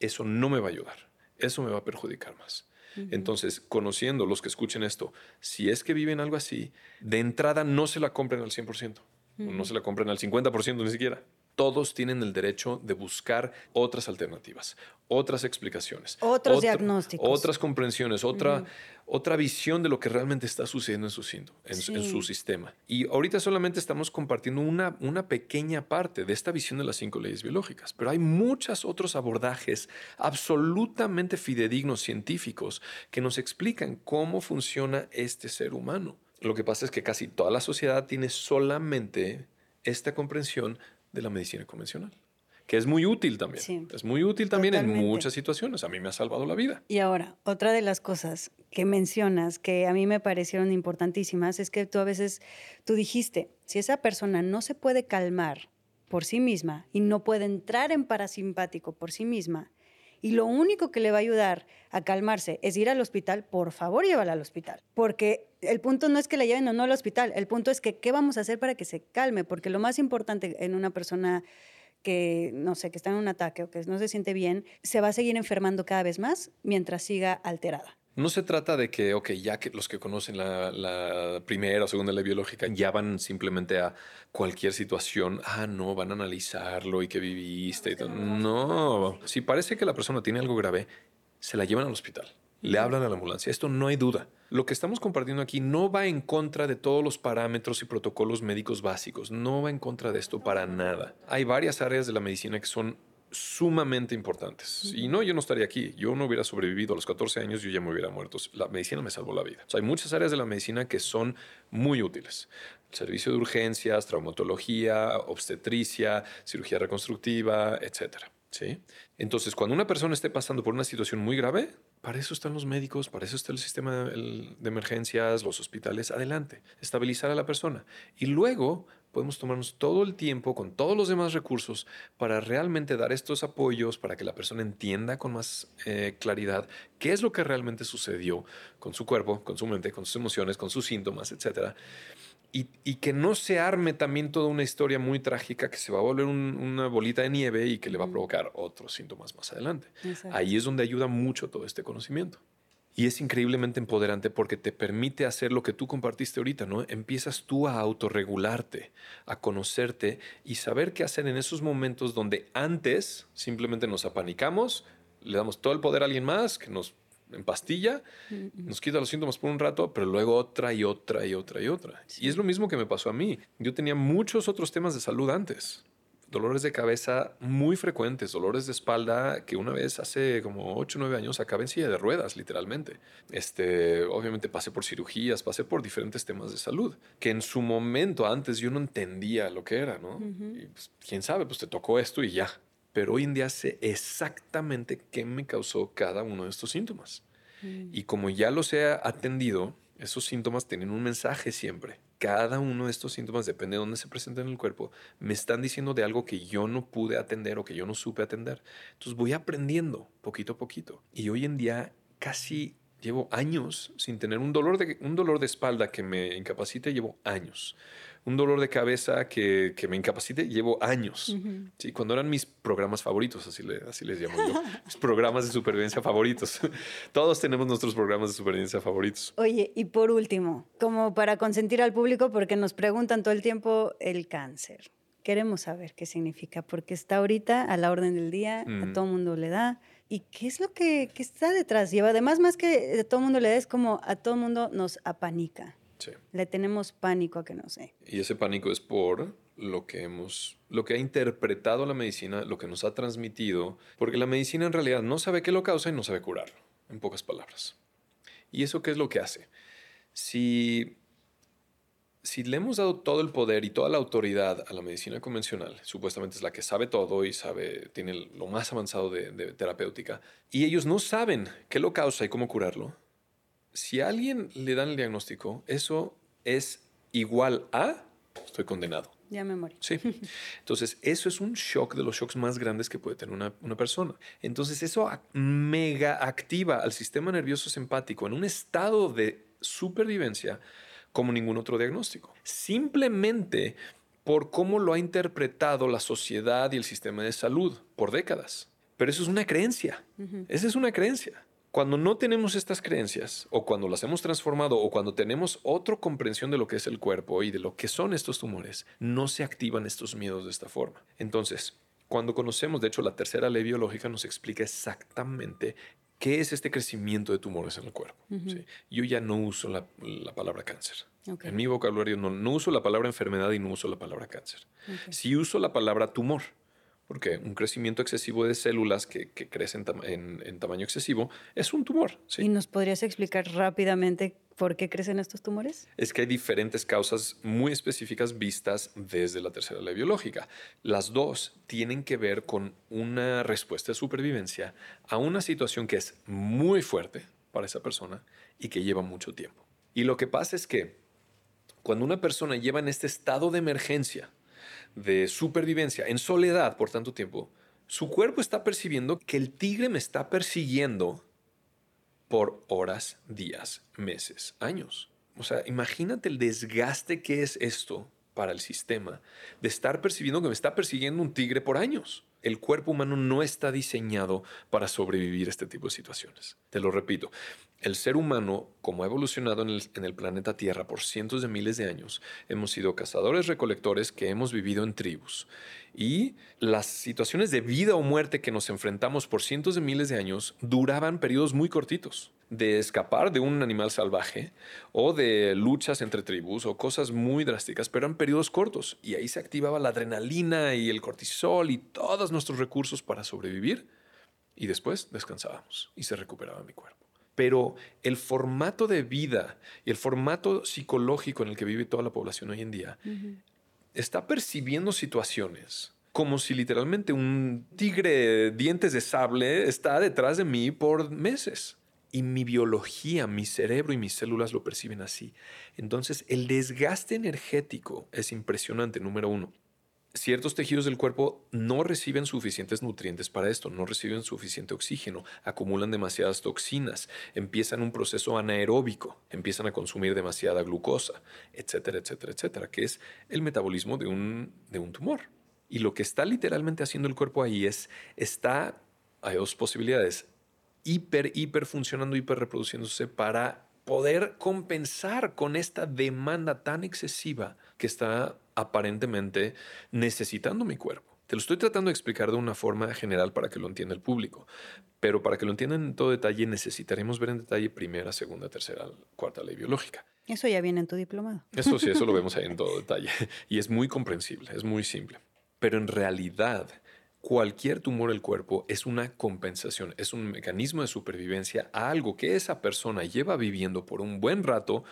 [SPEAKER 2] eso no me va a ayudar. Eso me va a perjudicar más. Entonces, conociendo los que escuchen esto, si es que viven algo así, de entrada no se la compren al 100%, no se la compren al 50% ni siquiera todos tienen el derecho de buscar otras alternativas, otras explicaciones,
[SPEAKER 3] otros diagnósticos,
[SPEAKER 2] otras comprensiones, otra, otra visión de lo que realmente está sucediendo en su, en, en su sistema. Y ahorita solamente estamos compartiendo una, una pequeña parte de esta visión de las cinco leyes biológicas, pero hay muchos otros abordajes absolutamente fidedignos científicos que nos explican cómo funciona este ser humano. Lo que pasa es que casi toda la sociedad tiene solamente esta comprensión de la medicina convencional, que es muy útil también. es muy útil también en muchas situaciones. A mí me ha salvado la vida.
[SPEAKER 3] Y ahora, otra de las cosas que mencionas que a mí me parecieron importantísimas es que tú a veces, tú dijiste, si esa persona no se puede calmar por sí misma y no puede entrar en parasimpático por sí misma, y lo único que le va a ayudar a calmarse es ir al hospital, por favor llévala al hospital. Porque el punto no es que la lleven o no al hospital, el punto es que qué vamos a hacer para que se calme, porque lo más importante en una persona que, no sé, que está en un ataque o que no se siente bien, se va a seguir enfermando cada vez más mientras siga alterada.
[SPEAKER 2] No se trata de que, ok, ya que los que conocen la, primera o segunda ley biológica ya van simplemente a cualquier situación, ah, no, van a analizarlo y que viviste y todo. No, si parece que la persona tiene algo grave, se la llevan al hospital, le hablan a la ambulancia. Esto no hay duda. Lo que estamos compartiendo aquí no va en contra de todos los parámetros y protocolos médicos básicos, no va en contra de esto para nada. Hay varias áreas de la medicina que son sumamente importantes. Y no, yo no estaría aquí. Yo no hubiera sobrevivido a los 14 años, yo ya me hubiera muerto. La medicina me salvó la vida. hay muchas áreas de la medicina que son muy útiles. servicio de urgencias, traumatología, obstetricia, cirugía reconstructiva, etc. ¿Sí? Entonces, cuando una persona esté pasando por una situación muy grave, para eso están los médicos, para eso está el sistema de emergencias, los hospitales. Adelante, estabilizar a la persona. Y luego podemos tomarnos todo el tiempo con todos los demás recursos para realmente dar estos apoyos, para que la persona entienda con más eh, claridad qué es lo que realmente sucedió con su cuerpo, con su mente, con sus emociones, con sus síntomas, etc. y, que no se arme también toda una historia muy trágica que se va a volver una bolita de nieve y que le va a provocar otros síntomas más adelante. Ahí es donde ayuda mucho todo este conocimiento. Y es increíblemente empoderante porque te permite hacer lo que tú compartiste ahorita, ¿no? Empiezas tú a autorregularte, a conocerte y saber qué hacer en esos momentos donde antes simplemente nos apanicamos, le damos todo el poder a alguien más que nos en pastilla, nos quita los síntomas por un rato, pero luego otra y otra y otra y otra. Y es lo mismo que me pasó a mí. Yo tenía muchos otros temas de salud antes. Dolores de cabeza muy frecuentes, dolores de espalda que una vez hace como 8 o 9 años acabé en silla de ruedas, literalmente. Este, obviamente pasé por cirugías, pasé por diferentes temas de salud, que en su momento antes yo no entendía lo que era, ¿no? y pues, quién sabe, pues te tocó esto y ya pero hoy en día sé exactamente qué me causó cada uno de estos síntomas. Mm. Y como ya los he atendido, esos síntomas tienen un mensaje siempre. Cada uno de estos síntomas, depende de dónde se presenten en el cuerpo, me están diciendo de algo que yo no pude atender o que yo no supe atender. Entonces voy aprendiendo poquito a poquito. Y hoy en día casi llevo años sin tener un dolor de, un dolor de espalda que me incapacite, llevo años un dolor de cabeza que, que me incapacite, llevo años. ¿sí? Cuando eran mis programas favoritos, así, así les llamo yo, mis programas de supervivencia favoritos. Todos tenemos nuestros programas de supervivencia favoritos.
[SPEAKER 3] Oye, y por último, como para consentir al público, porque nos preguntan todo el tiempo el cáncer. Queremos saber qué significa, porque está ahorita a la orden del día, a mm. todo mundo le da. ¿Y qué es lo que, que está detrás? Lleva, además, más que a todo mundo le da, es como a todo mundo nos apanica. Le tenemos pánico a que no sé.
[SPEAKER 2] Y ese pánico es por lo que hemos, lo que ha interpretado la medicina, lo que nos ha transmitido, porque la medicina en realidad no sabe qué lo causa y no sabe curarlo, en pocas palabras. ¿Y eso qué es lo que hace? Si, si le hemos dado todo el poder y toda la autoridad a la medicina convencional, supuestamente es la que sabe todo y sabe, tiene lo más avanzado de, de terapéutica, y ellos no saben qué lo causa y cómo curarlo, si a alguien le dan el diagnóstico, eso es igual a estoy condenado.
[SPEAKER 3] Ya me morí.
[SPEAKER 2] Sí. Entonces, eso es un shock de los shocks más grandes que puede tener una, una, persona. Entonces, eso mega activa al sistema nervioso simpático en un estado de supervivencia como ningún otro diagnóstico. Simplemente por cómo lo ha interpretado la sociedad y el sistema de salud por décadas. Pero eso es una creencia. Esa es una creencia. Cuando no tenemos estas creencias, o cuando las hemos transformado, o cuando tenemos otra comprensión de lo que es el cuerpo y de lo que son estos tumores, no se activan estos miedos de esta forma. Entonces, cuando conocemos, de hecho, la tercera ley biológica nos explica exactamente qué es este crecimiento de tumores en el cuerpo. Yo ya no uso la, palabra cáncer. En mi vocabulario no, uso la palabra enfermedad y no uso la palabra cáncer. Sí uso la palabra tumor porque un crecimiento excesivo de células que, crecen en, tamaño excesivo es un tumor.
[SPEAKER 3] ¿Y nos podrías explicar rápidamente por qué crecen estos tumores?
[SPEAKER 2] Es que hay diferentes causas muy específicas vistas desde la tercera ley biológica. Las dos tienen que ver con una respuesta de supervivencia a una situación que es muy fuerte para esa persona y que lleva mucho tiempo. Y lo que pasa es que cuando una persona lleva en este estado de emergencia, de supervivencia en soledad por tanto tiempo, su cuerpo está percibiendo que el tigre me está persiguiendo por horas, días, meses, años. O sea, imagínate el desgaste que es esto para el sistema de estar percibiendo que me está persiguiendo un tigre por años el cuerpo humano no está diseñado para sobrevivir a este tipo de situaciones. Te lo repito, el ser humano, como ha evolucionado en el, planeta Tierra por cientos de miles de años, hemos sido cazadores recolectores que hemos vivido en tribus. Y las situaciones de vida o muerte que nos enfrentamos por cientos de miles de años duraban periodos muy cortitos de escapar de un animal salvaje o de luchas entre tribus o cosas muy drásticas, pero eran periodos cortos y ahí se activaba la adrenalina y el cortisol y todos nuestros recursos para sobrevivir y después descansábamos y se recuperaba mi cuerpo. Pero el formato de vida y el formato psicológico en el que vive toda la población hoy en día está percibiendo situaciones como si literalmente un tigre dientes de sable está detrás de mí por meses y mi biología, mi cerebro y mis células lo perciben así. Entonces, el desgaste energético es impresionante, número uno. Ciertos tejidos del cuerpo no reciben suficientes nutrientes para esto, no reciben suficiente oxígeno, acumulan demasiadas toxinas, empiezan un proceso anaeróbico, empiezan a consumir demasiada glucosa, etcétera, etcétera, etcétera, que es el metabolismo de un, de un tumor. Y lo que está literalmente haciendo el cuerpo ahí es, está, hay dos posibilidades, hiper, hiper funcionando, hiper reproduciéndose para poder compensar con esta demanda tan excesiva que está aparentemente necesitando mi cuerpo. Te lo estoy tratando de explicar de una forma general para que lo entienda el público, pero para que lo entiendan en todo detalle necesitaremos ver en detalle primera, segunda, tercera, cuarta ley biológica.
[SPEAKER 3] Eso ya viene en tu diplomado.
[SPEAKER 2] Eso sí, eso lo vemos ahí en todo detalle. Y es muy comprensible, es muy simple. Pero en realidad, cualquier tumor del cuerpo es una compensación, es un mecanismo de supervivencia a algo que esa persona lleva viviendo por un buen rato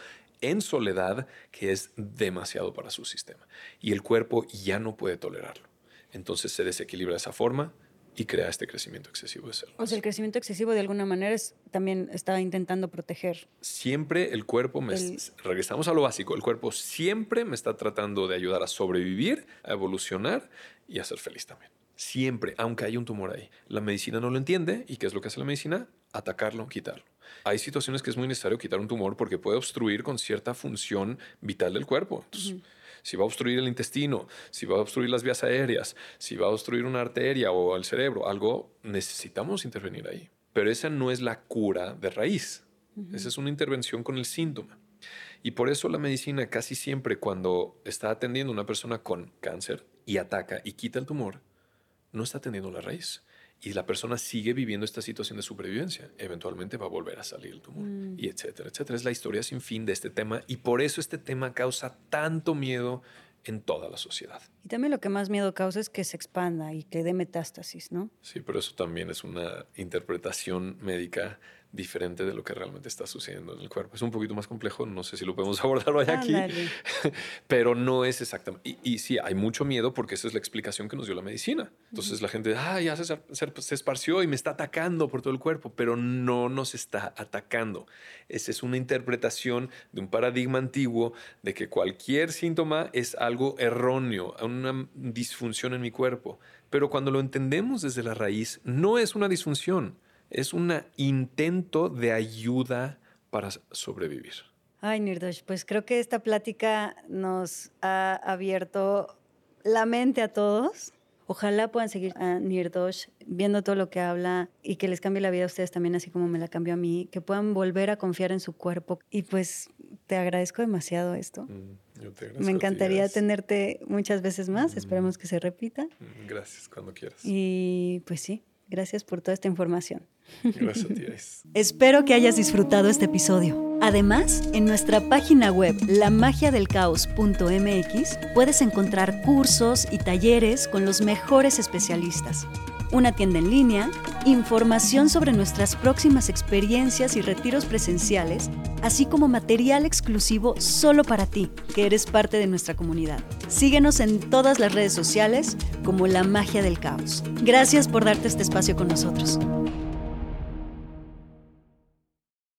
[SPEAKER 2] en soledad que es demasiado para su sistema. Y el cuerpo ya no puede tolerarlo. Entonces se desequilibra de esa forma y crea este crecimiento excesivo de células.
[SPEAKER 3] O sea, el crecimiento excesivo de alguna manera es, también está intentando proteger.
[SPEAKER 2] Siempre el cuerpo, me, regresamos a lo básico, el cuerpo siempre me está tratando de ayudar a sobrevivir, a evolucionar y a ser feliz también. Siempre, aunque haya un tumor ahí. La medicina no lo entiende y ¿qué es lo que hace la medicina? Atacarlo, quitarlo. Hay situaciones que es muy necesario quitar un tumor porque puede obstruir con cierta función vital del cuerpo. Entonces, si va a obstruir el intestino, si va a obstruir las vías aéreas, si va a obstruir una arteria o el cerebro, algo, necesitamos intervenir ahí. Pero esa no es la cura de raíz. Esa es una intervención con el síntoma. Y por eso la medicina casi siempre cuando está atendiendo a una persona con cáncer y ataca y quita el tumor, no está atendiendo la raíz y la persona sigue viviendo esta situación de supervivencia, eventualmente va a volver a salir el tumor, mm. y etcétera, etcétera. Es la historia sin fin de este tema y por eso este tema causa tanto miedo en toda la sociedad.
[SPEAKER 3] Y también lo que más miedo causa es que se expanda y que dé metástasis, ¿no?
[SPEAKER 2] Sí, pero eso también es una interpretación médica diferente de lo que realmente está sucediendo en el cuerpo. Es un poquito más complejo, no sé si lo podemos abordar hoy aquí, pero no es exactamente. Y, sí, hay mucho miedo porque esa es la explicación que nos dio la medicina. Entonces la gente, ah, ya se, se, esparció y me está atacando por todo el cuerpo, pero no nos está atacando. Esa es una interpretación de un paradigma antiguo de que cualquier síntoma es algo erróneo, una disfunción en mi cuerpo. Pero cuando lo entendemos desde la raíz, no es una disfunción es un intento de ayuda para sobrevivir.
[SPEAKER 3] Ay, Nirdosh, pues creo que esta plática nos ha abierto la mente a todos. Ojalá puedan seguir a Nirdosh viendo todo lo que habla y que les cambie la vida a ustedes también, así como me la cambió a mí, que puedan volver a confiar en su cuerpo. Y pues te agradezco demasiado esto. Mm, me encantaría tenerte muchas veces más. Mm. Esperemos que se repita.
[SPEAKER 2] Mm, gracias, cuando quieras.
[SPEAKER 3] Y pues sí, gracias por toda esta información.
[SPEAKER 2] Gracias a ti.
[SPEAKER 1] Espero que hayas disfrutado este episodio. Además, en nuestra página web lamagiadelcaos.mx puedes encontrar cursos y talleres con los mejores especialistas, una tienda en línea, información sobre nuestras próximas experiencias y retiros presenciales, así como material exclusivo solo para ti, que eres parte de nuestra comunidad. Síguenos en todas las redes sociales como La Magia del Caos. Gracias por darte este espacio con nosotros.